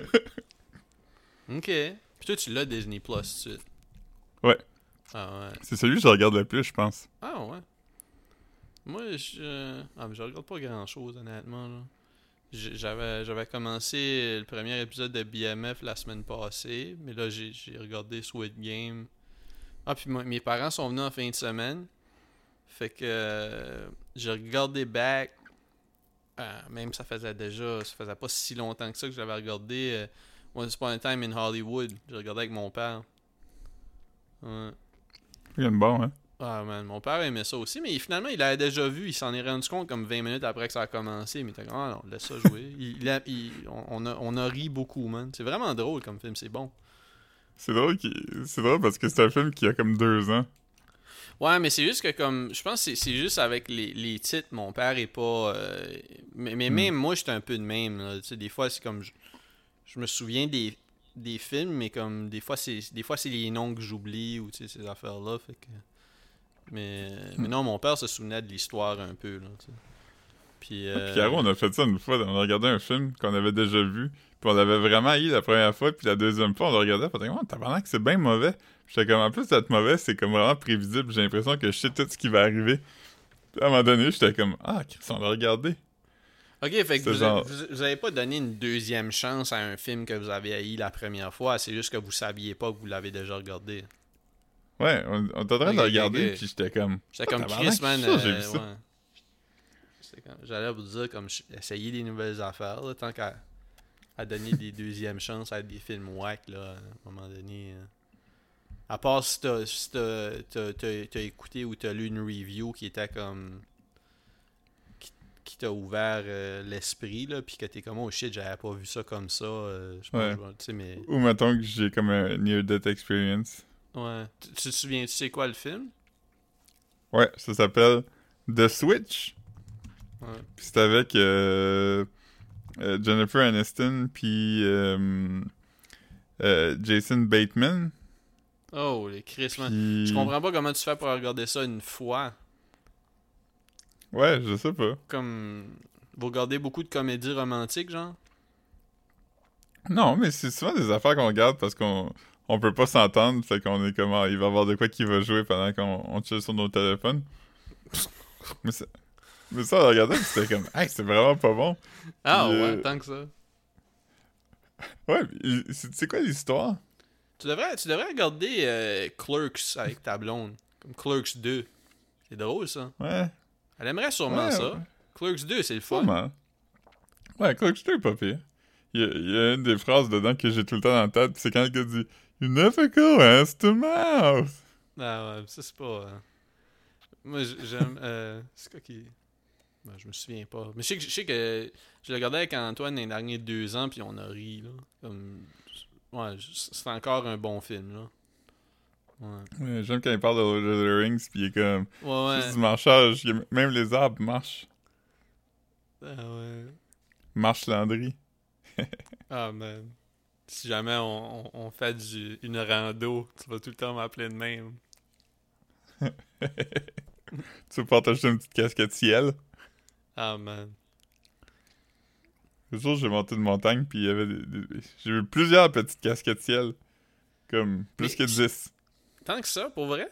ok. Puis toi, tu l'as Disney Plus tout de suite. Ouais. Ah ouais. C'est celui que je regarde le plus, je pense. Ah ouais. Moi, je. Ah, mais je regarde pas grand chose, honnêtement. là. J'avais, j'avais commencé le premier épisode de BMF la semaine passée, mais là, j'ai, j'ai regardé Squid Game. Ah, puis mes parents sont venus en fin de semaine. Fait que euh, j'ai regardé Back. Ah, même ça faisait déjà. Ça faisait pas si longtemps que ça que j'avais regardé euh, Once Upon a Time in Hollywood. J'ai regardé avec mon père. Ouais. Il une bon, hein? Ah man, mon père aimait ça aussi, mais finalement il l'avait déjà vu, il s'en est rendu compte comme 20 minutes après que ça a commencé, mais il était comme, ah non, laisse ça jouer. il, il a- il- on, a, on a ri beaucoup, man. C'est vraiment drôle comme film, c'est bon. C'est drôle, c'est drôle parce que c'est un film qui a comme deux ans. Ouais, mais c'est juste que comme. Je pense que c'est- juste avec les, les titres, mon père est pas. euh, mais, mais Hmm. même moi, j'étais un peu de même. là. Tu sais, des fois, c'est comme. Je, je me souviens des, des films, mais comme des fois, c'est des fois c'est les noms que j'oublie ou tu sais, ces affaires-là. Fait que. Mais, mais non, mon père se souvenait de l'histoire un peu. Là. Puis. euh, Pierrot, on a fait ça une fois. On a regardé un film qu'on avait déjà vu. Puis on l'avait vraiment eu la première fois. Puis la deuxième fois, on le regardait. Puis on était oh, que c'est bien mauvais. Puis J'étais comme, en plus d'être mauvais, c'est comme vraiment prévisible. J'ai l'impression que je sais tout ce qui va arriver. Puis à un moment donné, j'étais comme, ah, Chris, on l'a regardé. Ok, fait que vous, genre- vous, vous avez pas donné une deuxième chance à un film que vous avez haï la première fois, c'est juste que vous saviez pas que vous l'avez déjà regardé. Ouais, on, on était en train de regarder. Puis j'étais comme, J'étais Ah, comme tabarnak, Chris, man. euh, ouais. J'allais vous dire, comme, essayer des nouvelles affaires, là, tant qu'à à donner des deuxièmes chances à des films whack, là, à un moment donné. euh. À part si t'as si écouté ou t'as lu une review qui était comme. qui, qui t'a ouvert euh, l'esprit, là, puis que t'es comme, oh shit, j'avais pas vu ça comme ça. euh, Ouais. mais. ou mettons que j'ai comme un near-death experience. Ouais. Tu, te souviens, tu sais quoi le film? Ouais, ça s'appelle The Switch. Ouais. Puis c'est avec euh, euh, Jennifer Aniston puis euh, Jason Bateman. Oh, les Chris. Puis... Je comprends pas comment tu fais pour regarder ça une fois. Ouais, je sais pas. Comme. Vous regardez beaucoup de comédies romantiques, genre? Non, mais c'est souvent des affaires qu'on regarde parce qu'on on peut pas s'entendre. Fait qu'on est comme, ah, il va y avoir de quoi qui va jouer pendant qu'on on chill sur nos téléphones. mais, ça, mais ça, on regardait puis c'était comme, hey, c'est vraiment pas bon. Ah Puis, ouais, euh, tant que ça. Ouais, c'est quoi l'histoire? Tu devrais, tu devrais regarder euh, Clerks avec ta blonde. Comme Clerks 2. C'est drôle, ça. Ouais, Elle aimerait sûrement Ouais, ça. ouais. Clerks 2, c'est le fun. Sûrement. Ouais, que je pas pire. Il y, a, il y a une des phrases dedans que j'ai tout le temps dans la tête, pis c'est quand le gars dit Go ass to mouth. Ah ouais, ça c'est pas. euh, Moi j'aime. euh, C'est quoi qui. Ben, je me souviens pas. Mais je sais que, je sais que je le regardais avec Antoine les derniers deux ans, puis on a ri, là. Comme. Ouais, c'est encore un bon film, là. Ouais. Ouais, J'aime quand il parle de Lord of the Rings, pis il est comme Ouais, ouais. du marchage, même les arbres marchent. Ah ouais. Marche Landry. Ah man. Si jamais on, fait du, une rando, tu vas tout le temps m'appeler de même. Tu pouvoir t'acheter une petite casquette ciel? Ah man. Le jour, j'ai monté une montagne, puis il y avait des, des- J'ai eu plusieurs petites casquettes ciel. Comme plus Mais que je- 10. Tant que ça, pour vrai?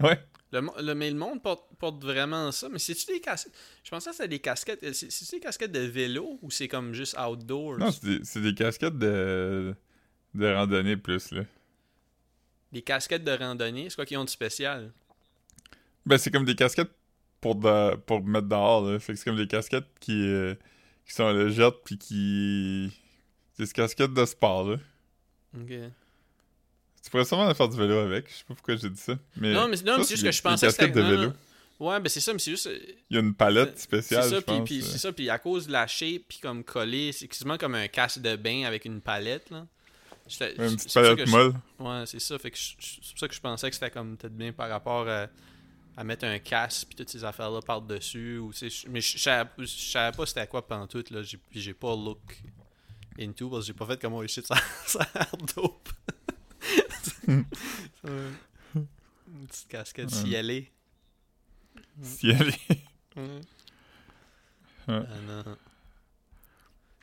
Ouais. Le, le- mais le monde porte, porte vraiment ça. Mais c'est-tu des casquettes? Je pensais que c'était des casquettes. euh, C'est- C'est-tu des casquettes de vélo ou c'est comme juste outdoors? Non, c'est des, des casquettes de. de randonnée plus, là. Des casquettes de randonnée, c'est quoi qu'ils ont de spécial? Ben, c'est comme des casquettes pour, de- pour mettre dehors, là. Fait que c'est comme des casquettes qui, euh, qui sont légères puis qui. C'est des casquettes de sport, là. Ok. Tu pourrais sûrement faire du vélo avec. Je sais pas pourquoi j'ai dit ça. Mais Non, mais, non, ça, mais c'est juste que je pensais que c'était. de vélo. Ouais, ben c'est ça, mais c'est juste. euh, Il y a une palette C'est spéciale, ça, je puis, c'est ça, puis à cause de la shape, puis comme collé, c'est quasiment comme un casque de bain avec une palette, là. Ouais, une c'est petite ça palette je- molle. Ouais, c'est ça, fait que je- c'est pour ça que je pensais que c'était comme peut-être bien par rapport à, à mettre un casque puis toutes ces affaires-là par-dessus, ou c'est... Mais je savais je savais pas c'était quoi pantoute, là, j'ai- j'ai pas look into, parce que j'ai pas fait comme, oh shit, ça, ça a l'air dope. Une petite casquette cielée. Ciel. Ouais. Ah non.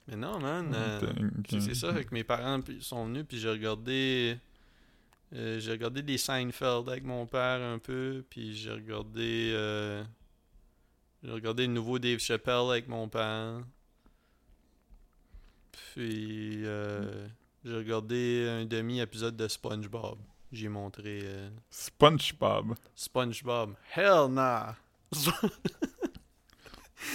Mais non, man. euh, c'est- ça, que mes parents sont venus, puis j'ai regardé. euh, j'ai regardé des Seinfeld avec mon père un peu, puis j'ai regardé. euh, j'ai regardé le nouveau Dave Chappelle avec mon père. Puis. euh, j'ai regardé un demi-épisode de SpongeBob. J'ai montré euh, SpongeBob. SpongeBob. Hell nah!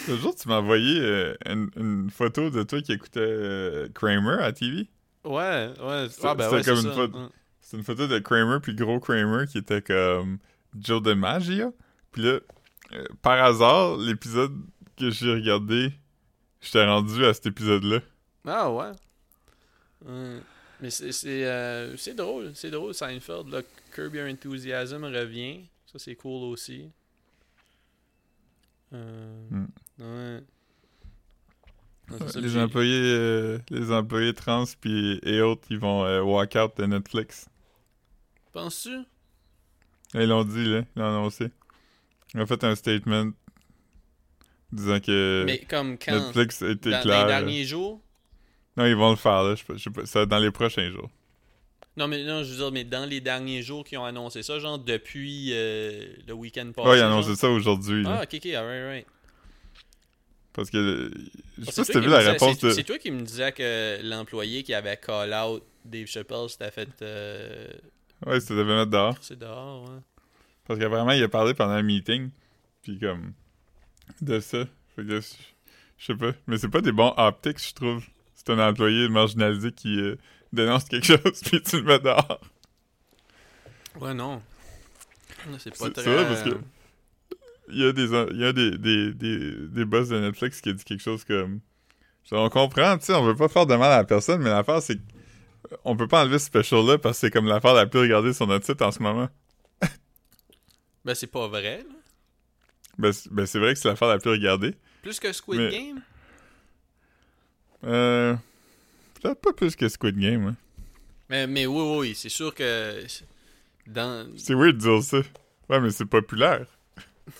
Le jour, tu m'as envoyé euh, une, une photo de toi qui écoutait euh, Kramer à TV. Ouais, ouais. C'était- Ah, ben ouais, comme c'est une ça. photo- une photo de Kramer puis gros Kramer qui était comme Joe DiMaggio. Puis là, euh, par hasard, l'épisode que j'ai regardé, j'étais rendu à cet épisode-là. Ah ouais. Ouais. Mais c'est euh, c'est drôle, c'est drôle Seinfeld là, Curb Your Enthusiasm revient. Ça c'est cool aussi. Euh, Hmm. Ouais. Ouais, les employés euh, les employés trans puis et autres ils vont euh, walk out de Netflix. Penses-tu? Ils l'ont dit là, ils l'ont annoncé. Ils ont fait un statement disant que Mais comme quand? Netflix était dans clair. les là. derniers jours? Non, ils vont le faire là, je sais pas, je ça va être dans les prochains jours. Non, mais non, je veux dire, mais dans les derniers jours qui ont annoncé ça, genre depuis euh, le week-end passé. Ouais, ils ont genre? annoncé ça aujourd'hui. Ah, ok, ok, alright, right. Parce que je sais pas si t'as vu la réponse de. C'est toi qui me disais que l'employé qui avait call out Dave Chappelle s'était fait. Euh, Ouais, c'était devait mettre dehors. c'est dehors, ouais. Parce qu'apparemment, il a parlé pendant un meeting. Puis comme. De ça. Fait que. Je je sais pas. Mais c'est pas des bons optics, je trouve. C'est un employé marginalisé qui euh, dénonce quelque chose, puis tu le mets dehors. Ouais, non. C'est pas très. c'est vrai, parce que- Il y a des, il y a des, des, des, des boss de Netflix qui a dit quelque chose comme. Genre, On comprend, tu sais, on veut pas faire de mal à la personne, mais l'affaire, c'est on peut pas enlever ce special-là parce que c'est comme l'affaire la plus regardée sur notre site en ce moment. Ben, c'est pas vrai, là. Ben, c'est ben, c'est vrai que c'est l'affaire la plus regardée. Plus que Squid Mais- Game. Euh. Peut-être pas plus que Squid Game, hein. Mais, mais oui, oui, c'est sûr que. Dans. C'est weird de dire ça. Ouais, mais c'est populaire.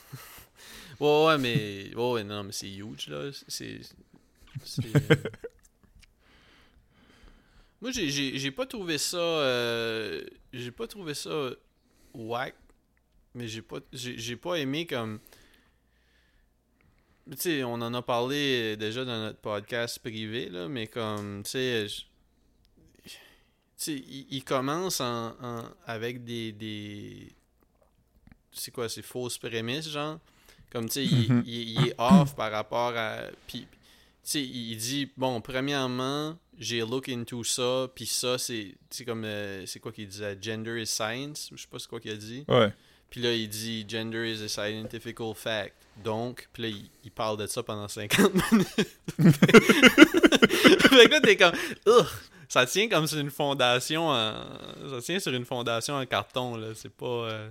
Ouais, ouais, mais. Ouais, ouais, non, mais c'est huge, là. C'est. euh, Moi, j'ai- pas trouvé ça. euh, J'ai pas trouvé ça whack. Mais j'ai pas, j'ai j'ai pas aimé comme. Tu sais, on en a parlé déjà dans notre podcast privé, là, mais comme, tu sais. il, il commence en, en- avec des. des c'est quoi, c'est fausses prémices, genre. Comme, tu sais, il, Mhm. il- il est off par rapport à. Puis, tu sais, il dit, bon, premièrement, j'ai look into ça, puis ça, c'est c'est comme. euh, c'est quoi qu'il disait Gender is science, je sais pas c'est quoi qu'il a dit. Ouais. Puis là, il dit Gender is a scientific fact. Donc, puis là, il, il parle de ça pendant 50 minutes. fait que là, t'es comme. Ugh! Ça tient comme sur une fondation en... Ça tient sur une fondation en carton, là. C'est pas. euh,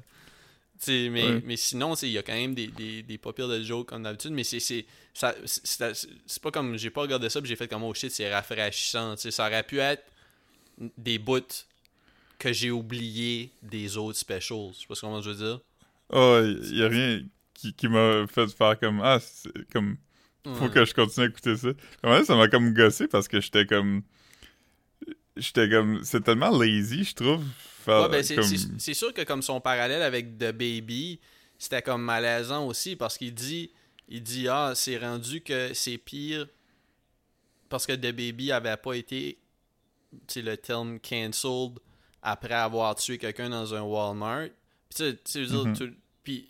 mais, Ouais. mais sinon, il y a quand même des, des, des pas pires de jokes comme d'habitude, mais c'est. C'est pas comme. J'ai pas regardé ça, j'ai fait comme oh shit, c'est rafraîchissant. Ça aurait pu être des bouts que j'ai oubliés des autres specials. Je sais pas comment je veux dire. Oh, il y a rien qui, qui m'a fait faire comme. Ah, c'est comme. Faut Ouais. que je continue à écouter ça. Comment ça m'a comme gossé parce que j'étais comme. J'étais comme. C'est tellement lazy, je trouve. Ouais, ben, c'est, comme- c'est- c'est sûr que comme son parallèle avec The Baby, c'était comme malaisant aussi parce qu'il dit il dit ah c'est rendu que c'est pire parce que The Baby avait pas été tu sais le terme cancelled après avoir tué quelqu'un dans un Walmart. Puis tu sais, Mhm. puis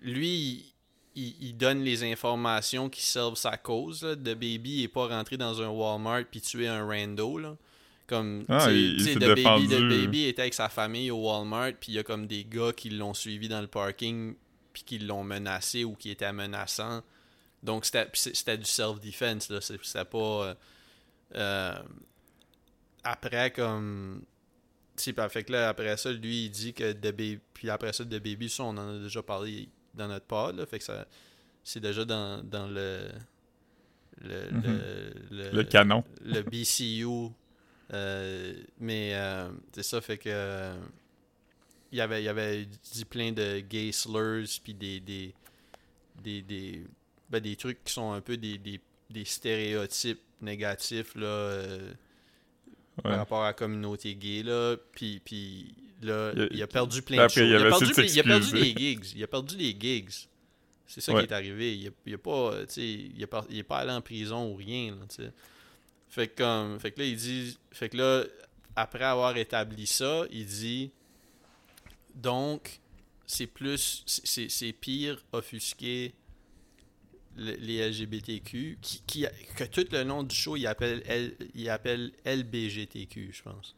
lui il, il donne les informations qui servent sa cause. Là. The Baby est pas rentré dans un Walmart puis tué un rando là. Comme Ah, tu sais- il- The Baby. The Baby était avec sa famille au Walmart, puis il y a comme des gars qui l'ont suivi dans le parking, puis qui l'ont menacé ou qui étaient menaçants. Donc c'était du self-defense, C'était pas. euh, euh, après, comme. Fait que là, après ça, lui, il dit que The Baby. Puis après ça, The Baby, ça, on en a déjà parlé dans notre pod, là. Fait que ça. C'est déjà dans, dans le. Le, Mhm. le, le- Le canon. le BCU. euh, mais euh, c'est ça, fait que. euh, il avait, il avait dit plein de gay slurs, puis des. des, des, des, ben, des trucs qui sont un peu des, des, des stéréotypes négatifs, là. Ouais. par rapport à la communauté gay, là. Puis, puis là, Il a- il a perdu plein de choses. Il a, perdu, il a perdu des gigs. Il a perdu des gigs. C'est ça Ouais. qui est arrivé. Il a, il a pas, euh, il, a pas- il est pas allé en prison ou rien, là. Fait que, comme, fait que là, il dit, fait que là, après avoir établi ça, il dit, donc, c'est plus, c'est- pire offusquer le- les LGBTQ, qui, qui, que tout le long du show, il appelle, L, il appelle LBGTQ, je pense.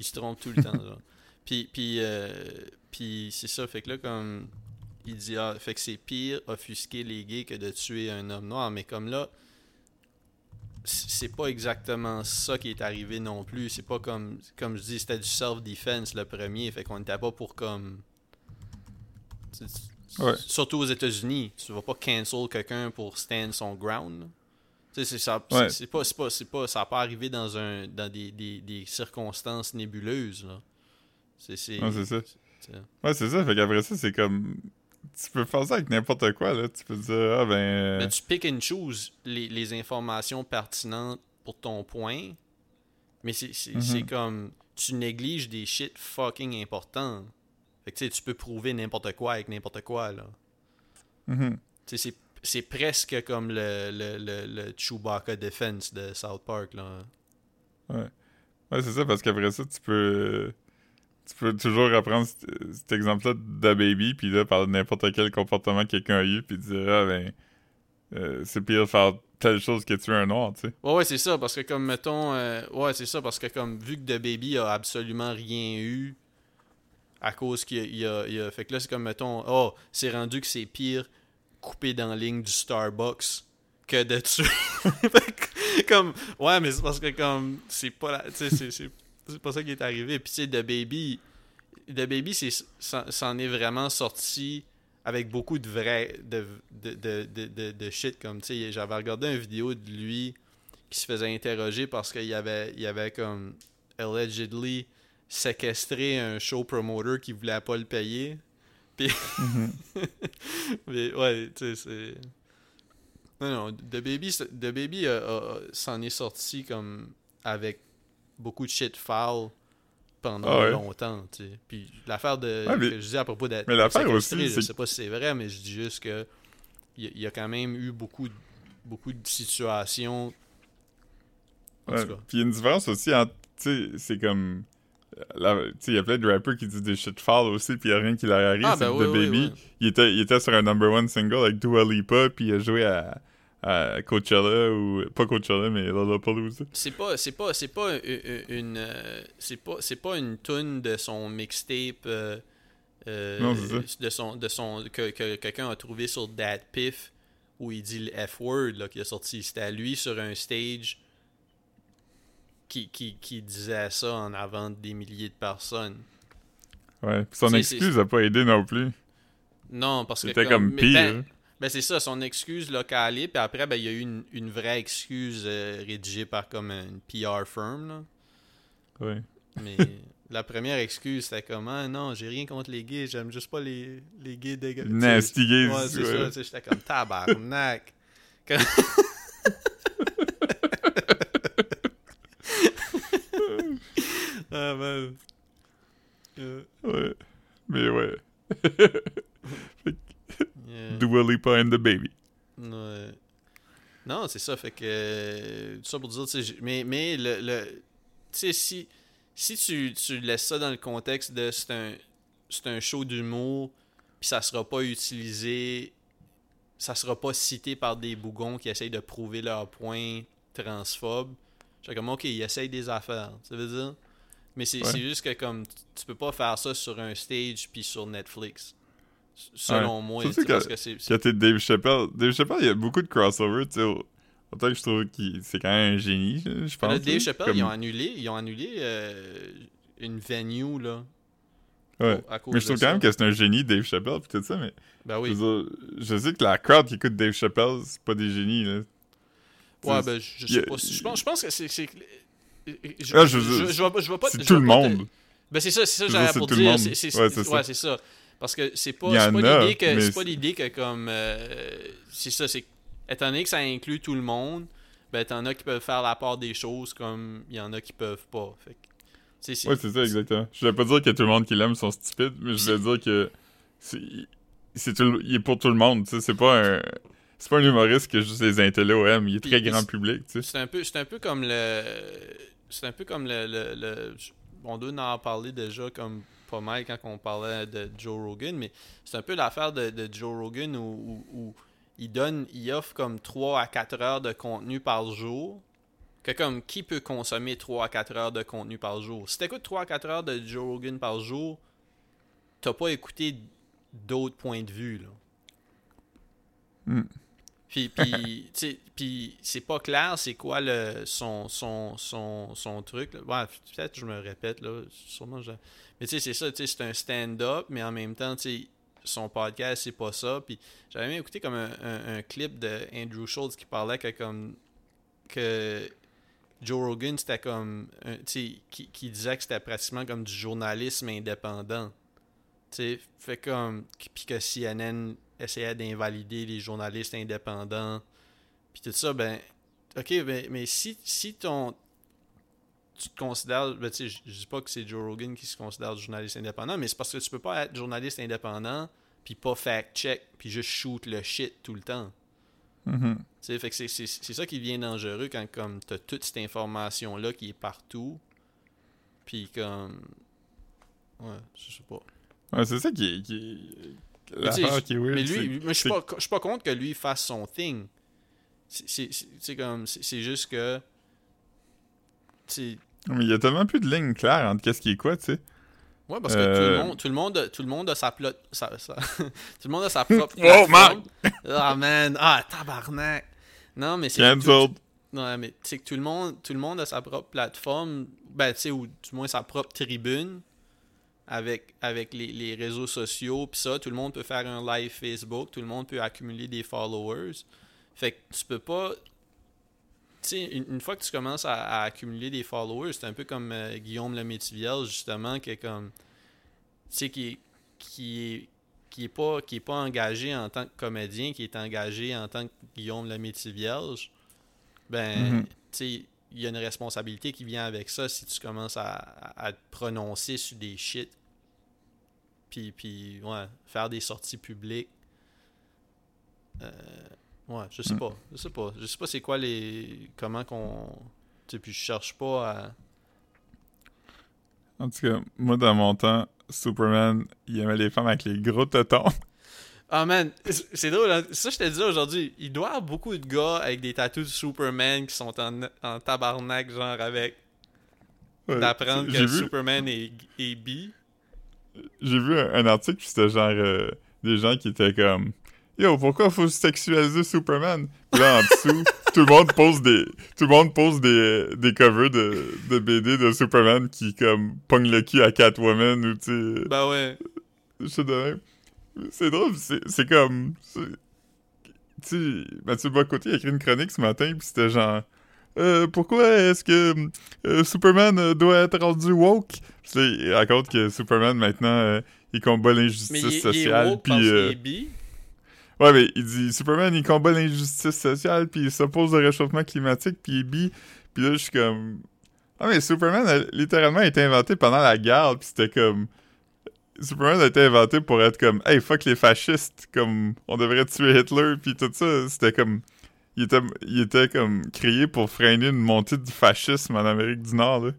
Il se trompe tout le temps, genre. Puis, puis, euh, puis c'est ça, fait que là, comme, il dit, ah, fait que c'est pire offusquer les gays que de tuer un homme noir, mais comme là, c'est pas exactement ça qui est arrivé non plus. C'est pas comme, comme je dis, c'était du self-defense le premier, fait qu'on était pas pour comme Tu- tu- Ouais. Surtout aux États-Unis, tu vas pas cancel quelqu'un pour stand son ground. c'est ça, Ouais. c'est pas, ça pas arrivé dans un, dans des, des, des circonstances nébuleuses là. C'est, c'est, Ouais, c'est ça. Ouais, c'est ça. Fait qu'après ça, c'est comme. Tu peux faire ça avec n'importe quoi, là. Tu peux dire, ah ben. euh, Mais tu pick and choose les, les informations pertinentes pour ton point. Mais c'est, Mhm. c'est comme. Tu négliges des shit fucking importants. Fait que tu sais, tu peux prouver n'importe quoi avec n'importe quoi, là. sais, c'est, c'est presque comme le, le, le, le Chewbacca Defense de South Park, là. Ouais, c'est ça, parce qu'après ça, tu peux. Tu peux toujours reprendre cet, exemple-là de Baby, puis là, parler de n'importe quel comportement que quelqu'un a eu, puis dire, ah ben. euh, c'est pire de faire telle chose que tuer un noir, tu sais. Ouais, ouais, c'est ça, parce que comme, mettons, euh, ouais, c'est ça, parce que comme, vu que The Baby a absolument rien eu, à cause qu'il y a, fait que là, c'est comme, mettons, oh, c'est rendu que c'est pire couper dans la ligne du Starbucks que de tuer. Comme, ouais, mais c'est parce que, comme, c'est pas la, c'est- c'est c'est pas ça qui est arrivé. Puis, tu sais, The Baby, The Baby, c'est, s'en est vraiment sorti avec beaucoup de vrai de, de, de, de, de, de shit comme tu sais j'avais regardé une vidéo de lui qui se faisait interroger parce qu'il y avait il y avait comme allegedly séquestré un show promoter qui voulait pas le payer puis mais ouais tu sais c'est non non The Baby The Baby s'en est sorti comme avec beaucoup de shit foul pendant Ah ouais. longtemps, tu sais. Puis l'affaire de Ouais, mais- que je dis à propos d'être mais l'affaire aussi, je sais pas si c'est vrai, mais je dis juste que il y, a- il y a quand même eu beaucoup de, beaucoup de situations. En Ouais. tout cas. Puis il y a une différence aussi entre, tu sais, c'est comme. Il y a plein de rappers qui disent des shit foul aussi, puis il y a rien qui leur arrive. Ah, c'est ben que oui, The oui, Baby, oui. Il, était, il était sur un number one single avec Dua Lipa, puis il a joué à, à Coachella, ou. Pas Coachella, mais Lollapalooza. C'est pas c'est pas c'est pas une, une, euh, c'est pas c'est pas une tune de son mixtape euh, euh, Non, de son de son que, que quelqu'un a trouvé sur Dat Piff où il dit le F word là qui a sorti c'était à lui sur un stage qui, qui, qui disait ça en avant des milliers de personnes. Ouais. Son excuse a pas aidé non plus. Non, parce que C'était comme pire. ben- Ben c'est ça, son excuse locale, puis après ben il y a eu une, une vraie excuse euh, rédigée par comme une PR firm là. Ouais. Mais la première excuse c'était comme ah, non, j'ai rien contre les gays, j'aime juste pas les, les gays dégueulasses. Nasty gays, Ouais, c'est ouais. ça, j'étais comme tabarnak. Comme- ah man. Euh, Ouais. Mais ouais. yeah. Dua Lipa and the Baby. Ouais. Non, c'est ça. Fait que. tout ça pour dire, mais, mais le. le tu sais, si, si tu, tu laisses ça dans le contexte de c'est un, c'est un show d'humour, puis ça sera pas utilisé, ça sera pas cité par des bougons qui essayent de prouver leur point transphobe. J'ai comme, ok, ils essayent des affaires. Ça veut dire? Mais c'est Ouais. juste que, comme, tu- peux pas faire ça sur un stage puis sur Netflix. Selon moi. Surtout parce que- que c'est. Quand t'es Dave Chappelle, Dave Chappelle, il y a beaucoup de crossover, tu sais. au- Autant que je trouve qu'il c'est quand même un génie, je pense. Là, Dave Chappelle, comme- ils ont annulé, ils ont annulé euh, une venue là. Ouais. à cause Mais je trouve quand même que c'est un génie, Dave Chappelle, pis tout ça, mais Ben oui. je, veux dire, je sais que la crowd qui écoute Dave Chappelle, c'est pas des génies, là. Ouais, ben je, sais pas. Je pense, je pense que c'est. Je, Ah, je je, je, vois pas- je vois pas. C'est tout le monde. Ben c'est ça, c'est ça j'avais pour dire. C'est, c'est, Ouais, c'est- ouais, ça. c'est ça. Parce que c'est pas, c'est pas l'idée que c'est pas l'idée que comme euh, c'est ça, c'est étant donné que ça inclut tout le monde, ben t'en as qui peuvent faire la part des choses comme il y en a qui peuvent pas. Fait que, c'est- Ouais, c'est ça, exactement. Je voulais pas dire que tout le monde qui l'aime sont stupides, mais je voulais dire que c'est, c'est tout il est pour tout le monde. C'est pas un, c'est pas un humoriste que juste les intellos aiment. Il est Puis- très grand public, tu sais. C'est un peu, c'est un peu comme le, c'est un peu comme le, le, le- on doit en parlé déjà comme pas mal quand on parlait de Joe Rogan, mais c'est un peu l'affaire de, de Joe Rogan où, où- où il donne, il offre comme 3 à 4 heures de contenu par jour. Que comme qui peut consommer 3 à 4 heures de contenu par jour? Si t'écoutes 3 à 4 heures de Joe Rogan par jour, t'as pas écouté d'autres points de vue là. Hmm. Puis, puis, puis c'est pas clair c'est quoi le, son, son, son, son truc. Ouais, peut-être que je me répète, là. Sûrement, je... Mais tu c'est ça, c'est un stand-up, mais en même temps, tu son podcast, c'est pas ça. Puis j'avais même écouté comme un, clip de Andrew Schultz qui parlait que comme que Joe Rogan c'était comme qui, qui disait que c'était pratiquement comme du journalisme indépendant. Tu fait comme puis que CNN essayait d'invalider les journalistes indépendants. Puis tout ça ben OK, mais, mais si si ton tu te considères, ben, tu sais, je dis pas que c'est Joe Rogan qui se considère journaliste indépendant, mais c'est parce que tu peux pas être journaliste indépendant puis pas fact-check puis juste shoot le shit tout le temps. Tu sais, fait que c'est- ça qui devient dangereux quand comme t'as toute cette information-là qui est partout. Puis comme. Ouais, je sais pas. Ouais, c'est ça qui est. Qui est... Weird. Mais c'est- lui, je suis pas, je suis pas contre que lui fasse son thing. C'est- comme. C'est juste que. Mais il y a tellement plus de lignes claires entre qu'est-ce qui est quoi, tu sais. Ouais, parce que tout, le Euh, monde, tout, le monde, tout le monde a sa plot, sa- sa- tout le monde a sa propre Oh, plateforme. Ah man, ah tabarnak. Non, mais c'est Cancelled. non, mais c'est que tout le monde, tout le monde a sa propre plateforme, ben tu sais ou du moins sa propre tribune avec avec les, les réseaux sociaux puis ça, tout le monde peut faire un live Facebook, tout le monde peut accumuler des followers. Fait que tu peux pas tu sais, une, une fois que tu commences à, à accumuler des followers, c'est un peu comme euh, Guillaume le justement, qui est comme. Tu sais, qui, qui, qui, est pas, qui est pas engagé en tant que comédien, qui est engagé en tant que Guillaume le. Ben, tu sais, il y a une responsabilité qui vient avec ça si tu commences à, à, à te prononcer sur des shit. Puis, puis, ouais, faire des sorties publiques. Euh, Ouais, je sais Mm. pas. Je sais pas. Je sais pas c'est quoi les. Comment qu'on. Tu sais, puis je cherche pas à. En tout cas, moi, dans mon temps, Superman, il aimait les femmes avec les gros tétons. Ah man, c'est drôle. hein. Ça, je te disais aujourd'hui. Il doit y avoir beaucoup de gars avec des tattoos de Superman qui sont en, en tabarnak, genre avec. Ouais. D'apprendre que vu, Superman est, est bi. J'ai vu un, un article, puis c'était genre euh, des gens qui étaient comme Yo, pourquoi faut sexualiser Superman? Puis là, en dessous, tout le monde pose des. Tout le monde pose des, des covers de, de BD de Superman qui comme pogne le cul à Catwoman ou tu sais. Ben ouais. Je sais de même. C'est drôle, c'est c'est comme. Tu sais, Mathieu Bocoté a écrit une chronique ce matin, puis c'était genre. Euh, pourquoi est-ce que euh, Superman euh, doit être rendu woke? Il raconte que Superman maintenant euh, il combat l'injustice sociale. puis ouais, mais il dit Superman il combat l'injustice sociale, puis il s'oppose au réchauffement climatique, puis il est bi. Puis là, je suis comme. Ah, mais Superman a littéralement été inventé pendant la guerre, puis c'était comme. Superman a été inventé pour être comme Hey, fuck les fascistes, comme on devrait tuer Hitler, puis tout ça. C'était comme. Il était, il était comme créé pour freiner une montée du fascisme en Amérique du Nord, là.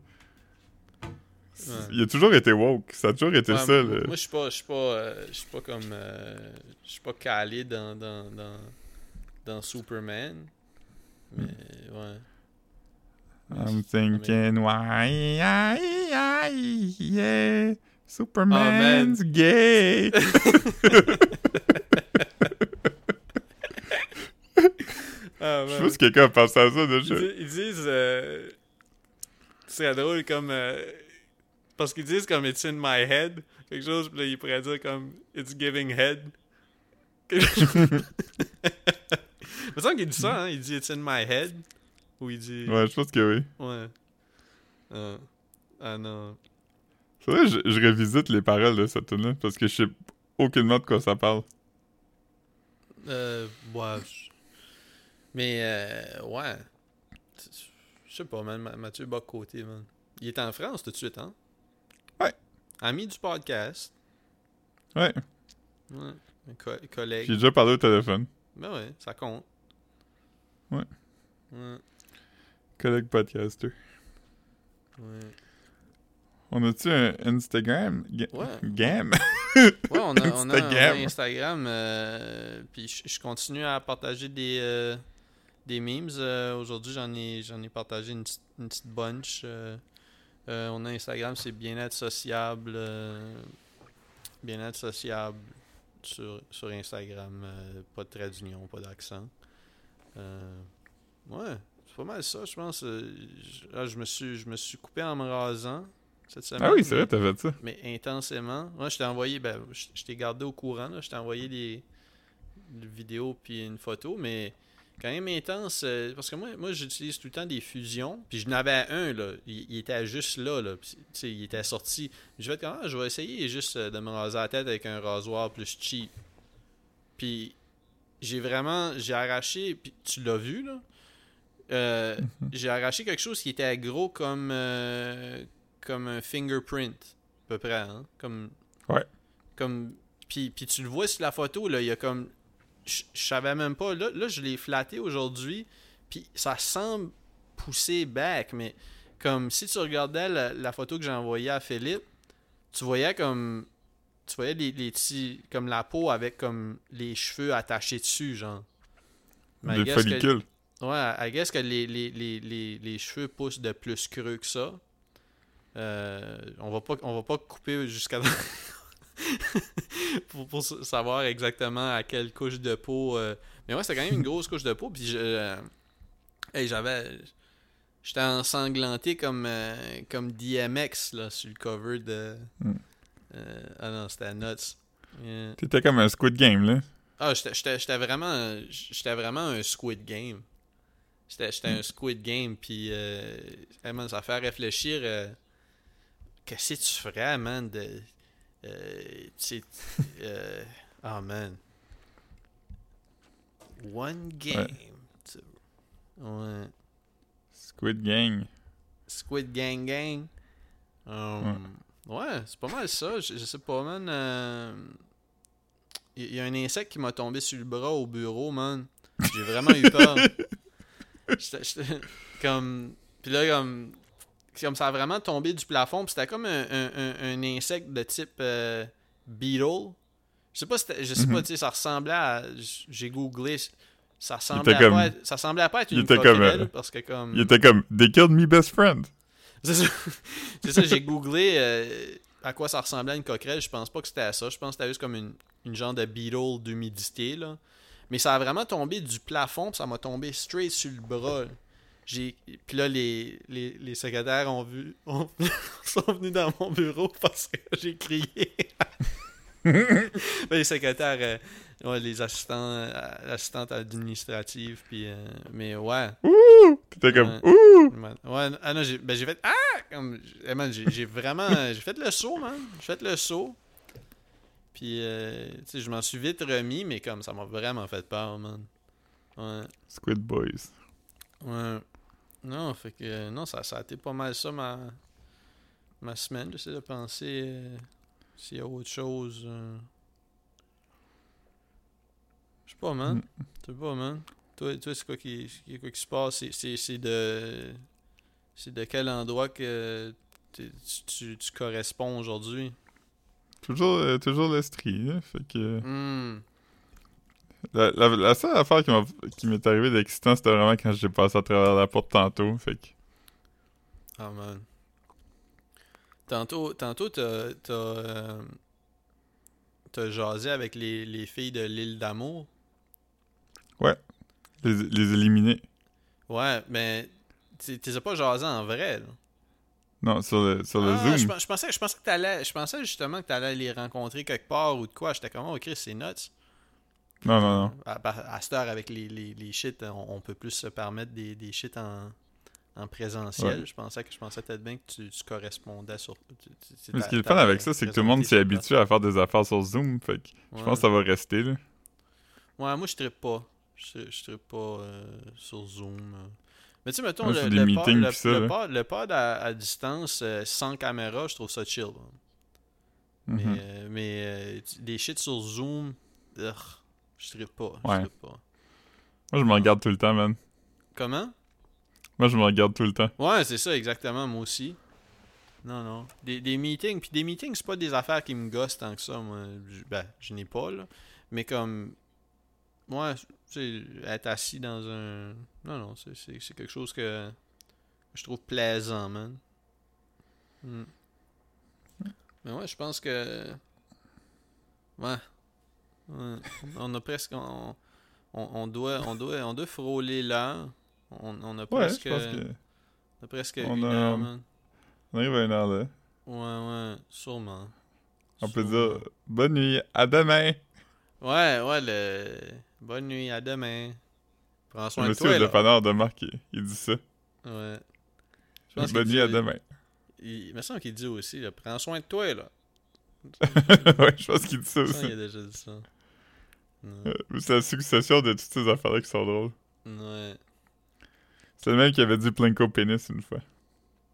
Ouais. Il a toujours été woke, ça a toujours été Ouais, ça, moi, là. moi, je suis pas, je suis pas, euh, je suis pas comme, euh, je suis pas calé dans, dans, dans, dans Superman. Mais ouais. I'm thinking, why, I, I, yeah, Superman's gay. Ah, Je pas si quelqu'un a pensé à ça Ils, déjà. di- ils disent. euh, c'est drôle comme. euh, parce qu'ils disent comme It's in my head. Quelque chose, puis là, ils pourraient dire comme It's giving head. Quelque chose. Semble qu'il dit ça, hein. Il dit It's in my head. Ou il dit. Ouais, je pense que oui. Ouais. Ah, ah non. Faudrait que je, je revisite les paroles de cette tune là parce que je sais aucunement de quoi ça parle. Euh, ouais. Mais, euh, ouais. Je sais pas, man. Ma- Mathieu Bock-Côté, man. Il est en France tout de suite, hein? Ouais. Ami du podcast. Ouais, Ouais. Un co- collègue. j'ai déjà parlé au téléphone. Ben ouais, ça compte. Ouais. Ouais. Collègue podcaster. Ouais. On a-tu un Instagram? Ga- Ouais. Gam? Ouais, on a, on a- on a Instagram. Instagram. euh, puis je, je continue à partager des, euh, des memes. euh, Aujourd'hui, j'en ai, ai partagé une, petite- une petite bunch. euh, euh, on a Instagram, c'est bien-être sociable. bien-être sociable sur, sur Instagram. pas de trait d'union, pas d'accent. Ouais, c'est pas mal ça, je pense. je, ah, je me suis, je me suis coupé en me rasant. cette semaine. Ah oui, c'est vrai, t'as fait ça. mais intensément. Moi, je t'ai envoyé, ben, je je t'ai gardé au courant, là. Je t'ai envoyé des, des vidéos puis une photo, mais quand même intense. euh, parce que moi, moi j'utilise tout le temps des fusions. Puis je n'avais un, là. Il, il était juste là, là. Puis, tu sais, il était sorti. Je vais être comme, ah, je vais essayer juste euh, de me raser la tête avec un rasoir plus cheap. Puis j'ai vraiment, j'ai arraché, puis tu l'as vu, là. Euh, J'ai arraché quelque chose qui était gros comme, euh, comme un fingerprint, à peu près, hein? Comme. Ouais. Comme. Puis, puis tu le vois sur la photo, là, il y a comme. Je je savais même pas. Là, là je l'ai flatté aujourd'hui, puis ça semble pousser back, mais comme si tu regardais la, la photo que j'ai envoyée à Philippe, tu voyais comme. Tu voyais les, les petits. Comme la peau avec comme les cheveux attachés dessus, genre. Mais Des que- follicules. Ouais, I guess que les, les, les, les, les cheveux poussent de plus creux que ça. Euh, on va pas on va pas couper jusqu'à pour, savoir exactement à quelle couche de peau. euh, Mais ouais, c'était quand même une grosse couche de peau. Puis je, euh, hey, j'avais j'étais ensanglanté comme euh, comme DMX là sur le cover de. Hmm. Euh, ah non, c'était nuts. Yeah. T'étais comme un Squid Game, là. Ah, j'étais- vraiment, j'étais vraiment un Squid Game. J'étais un Squid Game, puis hey, man, ça fait réfléchir. Qu'est-ce que tu ferais, man, de. Euh, sais, euh, oh, man. One game. tu- Ouais. Squid Gang. Squid Gang Gang. Um, ouais, c'est pas mal ça. Je, je sais pas, man. euh, Il y, a un insecte qui m'a tombé sur le bras au bureau, man. J'ai vraiment eu peur. J'étais comme. Puis là, comme. C'est Comme ça a vraiment tombé du plafond. Puis c'était comme un, un- un- un insecte de type euh, beetle. Je sais pas, je sais pas, Mhm. tu sais, ça ressemblait à. J'ai googlé. Ça ressemblait, à comme- pas être, ça semblait à pas être une était comme, coquerelle, euh, parce que comme. Il était comme They killed me best friend. C'est ça, C'est ça, j'ai googlé euh, à quoi ça ressemblait à une coquerelle. Je pense pas que c'était à ça. Je pense que c'était juste comme une, une genre de beetle d'humidité. là. Mais ça a vraiment tombé du plafond, puis ça m'a tombé straight sur le bras. J'ai... Puis là, les, les, les secrétaires ont vu, ont- sont venus dans mon bureau parce que j'ai crié. Les secrétaires, euh, ouais, les assistants, euh, assistantes administratives, puis... euh, mais ouais. Ouh! T'étais comme. Ouh! Ouais, ah non, j'ai ben, j'ai fait Ah! Comme, man, j'ai j'ai vraiment. j'ai fait le saut, man. J'ai fait le saut. Puis, euh, tu sais, je m'en suis vite remis, mais comme ça m'a vraiment fait peur, man. Ouais. Squid Boys. Ouais. Non, fait que. euh, non, ça, ça a été pas mal ça, ma. Ma semaine. J'essaie de penser euh, s'il y a autre chose. euh. Je sais pas, man. Mm. Je sais pas, man. Toi, toi c'est quoi qui, qui- quoi qui se passe? C'est- de. C'est de quel endroit que tu, tu, tu corresponds aujourd'hui? Toujours, euh, toujours l'estrie, là. Fait que. Hmm. La, la, la seule affaire qui m'a- qui m'est arrivée d'excitant, c'était vraiment quand j'ai passé à travers la porte tantôt. Fait que. Ah, man. Tantôt, tantôt t'as, t'as, euh, t'as jasé avec les, les filles de l'île d'amour? Les, les éliminer. Ouais, mais tu t'es pas jasé en vrai, là. Non, sur le, sur le Ah, je, Zoom. je pensais, je pensais que t'allais, je pensais justement que t'allais les rencontrer quelque part ou de quoi. J'étais comme, oh, Chris, c'est nuts. Non, non, non. À, cette heure, avec les, les, les shit, on, on peut plus se permettre des, des shit en, en présentiel. Ouais. Je pensais que je pensais peut-être bien que tu, tu correspondais sur. tu- tu- tu- Mais ce qui est le fun avec ça, c'est que tout le monde s'est habitué à faire des affaires sur Zoom. Fait que je Ouais. pense que ça va rester, là. Ouais, moi je trippe pas. Je, je trippe pas euh, sur Zoom. Mais tu sais, mettons, le, le, pod, le, ça, pod- le pod à, à distance euh, sans caméra, je trouve ça chill. Mais, Mhm. euh, mais euh, tu- des shit sur Zoom, je trippe pas. je Ouais. trippe pas. Moi, je me regarde tout le temps, man. Comment? Moi, je me regarde tout le temps. Ouais, c'est ça, exactement, moi aussi. Non, non. Des, des meetings, puis des meetings, c'est pas des affaires qui me gossent tant que ça, moi. Je- Ben, je n'ai pas, là. Mais comme. Moi, tu sais, être assis dans un. Non, non, c'est- c'est c'est quelque chose que je trouve plaisant, man. Hmm. Mais ouais, je pense que. Ouais. On a presque. On, on, on doit, on, doit, on doit frôler l'heure. On, on a presque. que. on a presque on une a- heure, man. On arrive à une heure là. Ouais, ouais, sûrement. On peut dire bonne nuit, à demain. Ouais, ouais, le. Bonne nuit, à demain. Prends soin Le de monsieur toi, au là. dépanneur de Marc, il, il dit ça. Ouais. Je pense Bonne nuit, à demain. Il, il me semble qu'il dit aussi, là, prends soin de toi, là. ouais, je pense qu'il dit ça Il aussi. qu'il a déjà dit ça. Ouais. Euh, C'est la succession de toutes ces affaires-là qui sont drôles. Ouais. C'est le même qui avait dit Plinko Pénis une fois.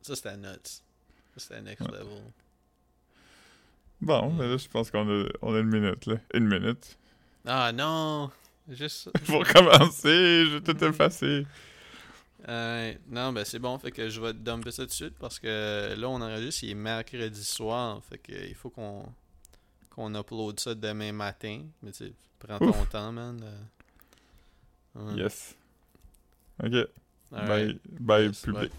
Ça, c'était nuts. Ça, c'était next Ouais. level. Bon, mais là, je pense qu'on a, on a une minute, là. Une minute. Ah non! Juste ça. Pour commencer, je vais tout effacer. Euh, non, ben c'est bon, fait que je vais te dumper ça tout de suite parce que là, on enregistre, il est mercredi soir, fait que il faut qu'on qu'on upload ça demain matin. Mais tu prends ton temps, man. Ouais. Yes. Ok. Bye. Bye, Yes, public.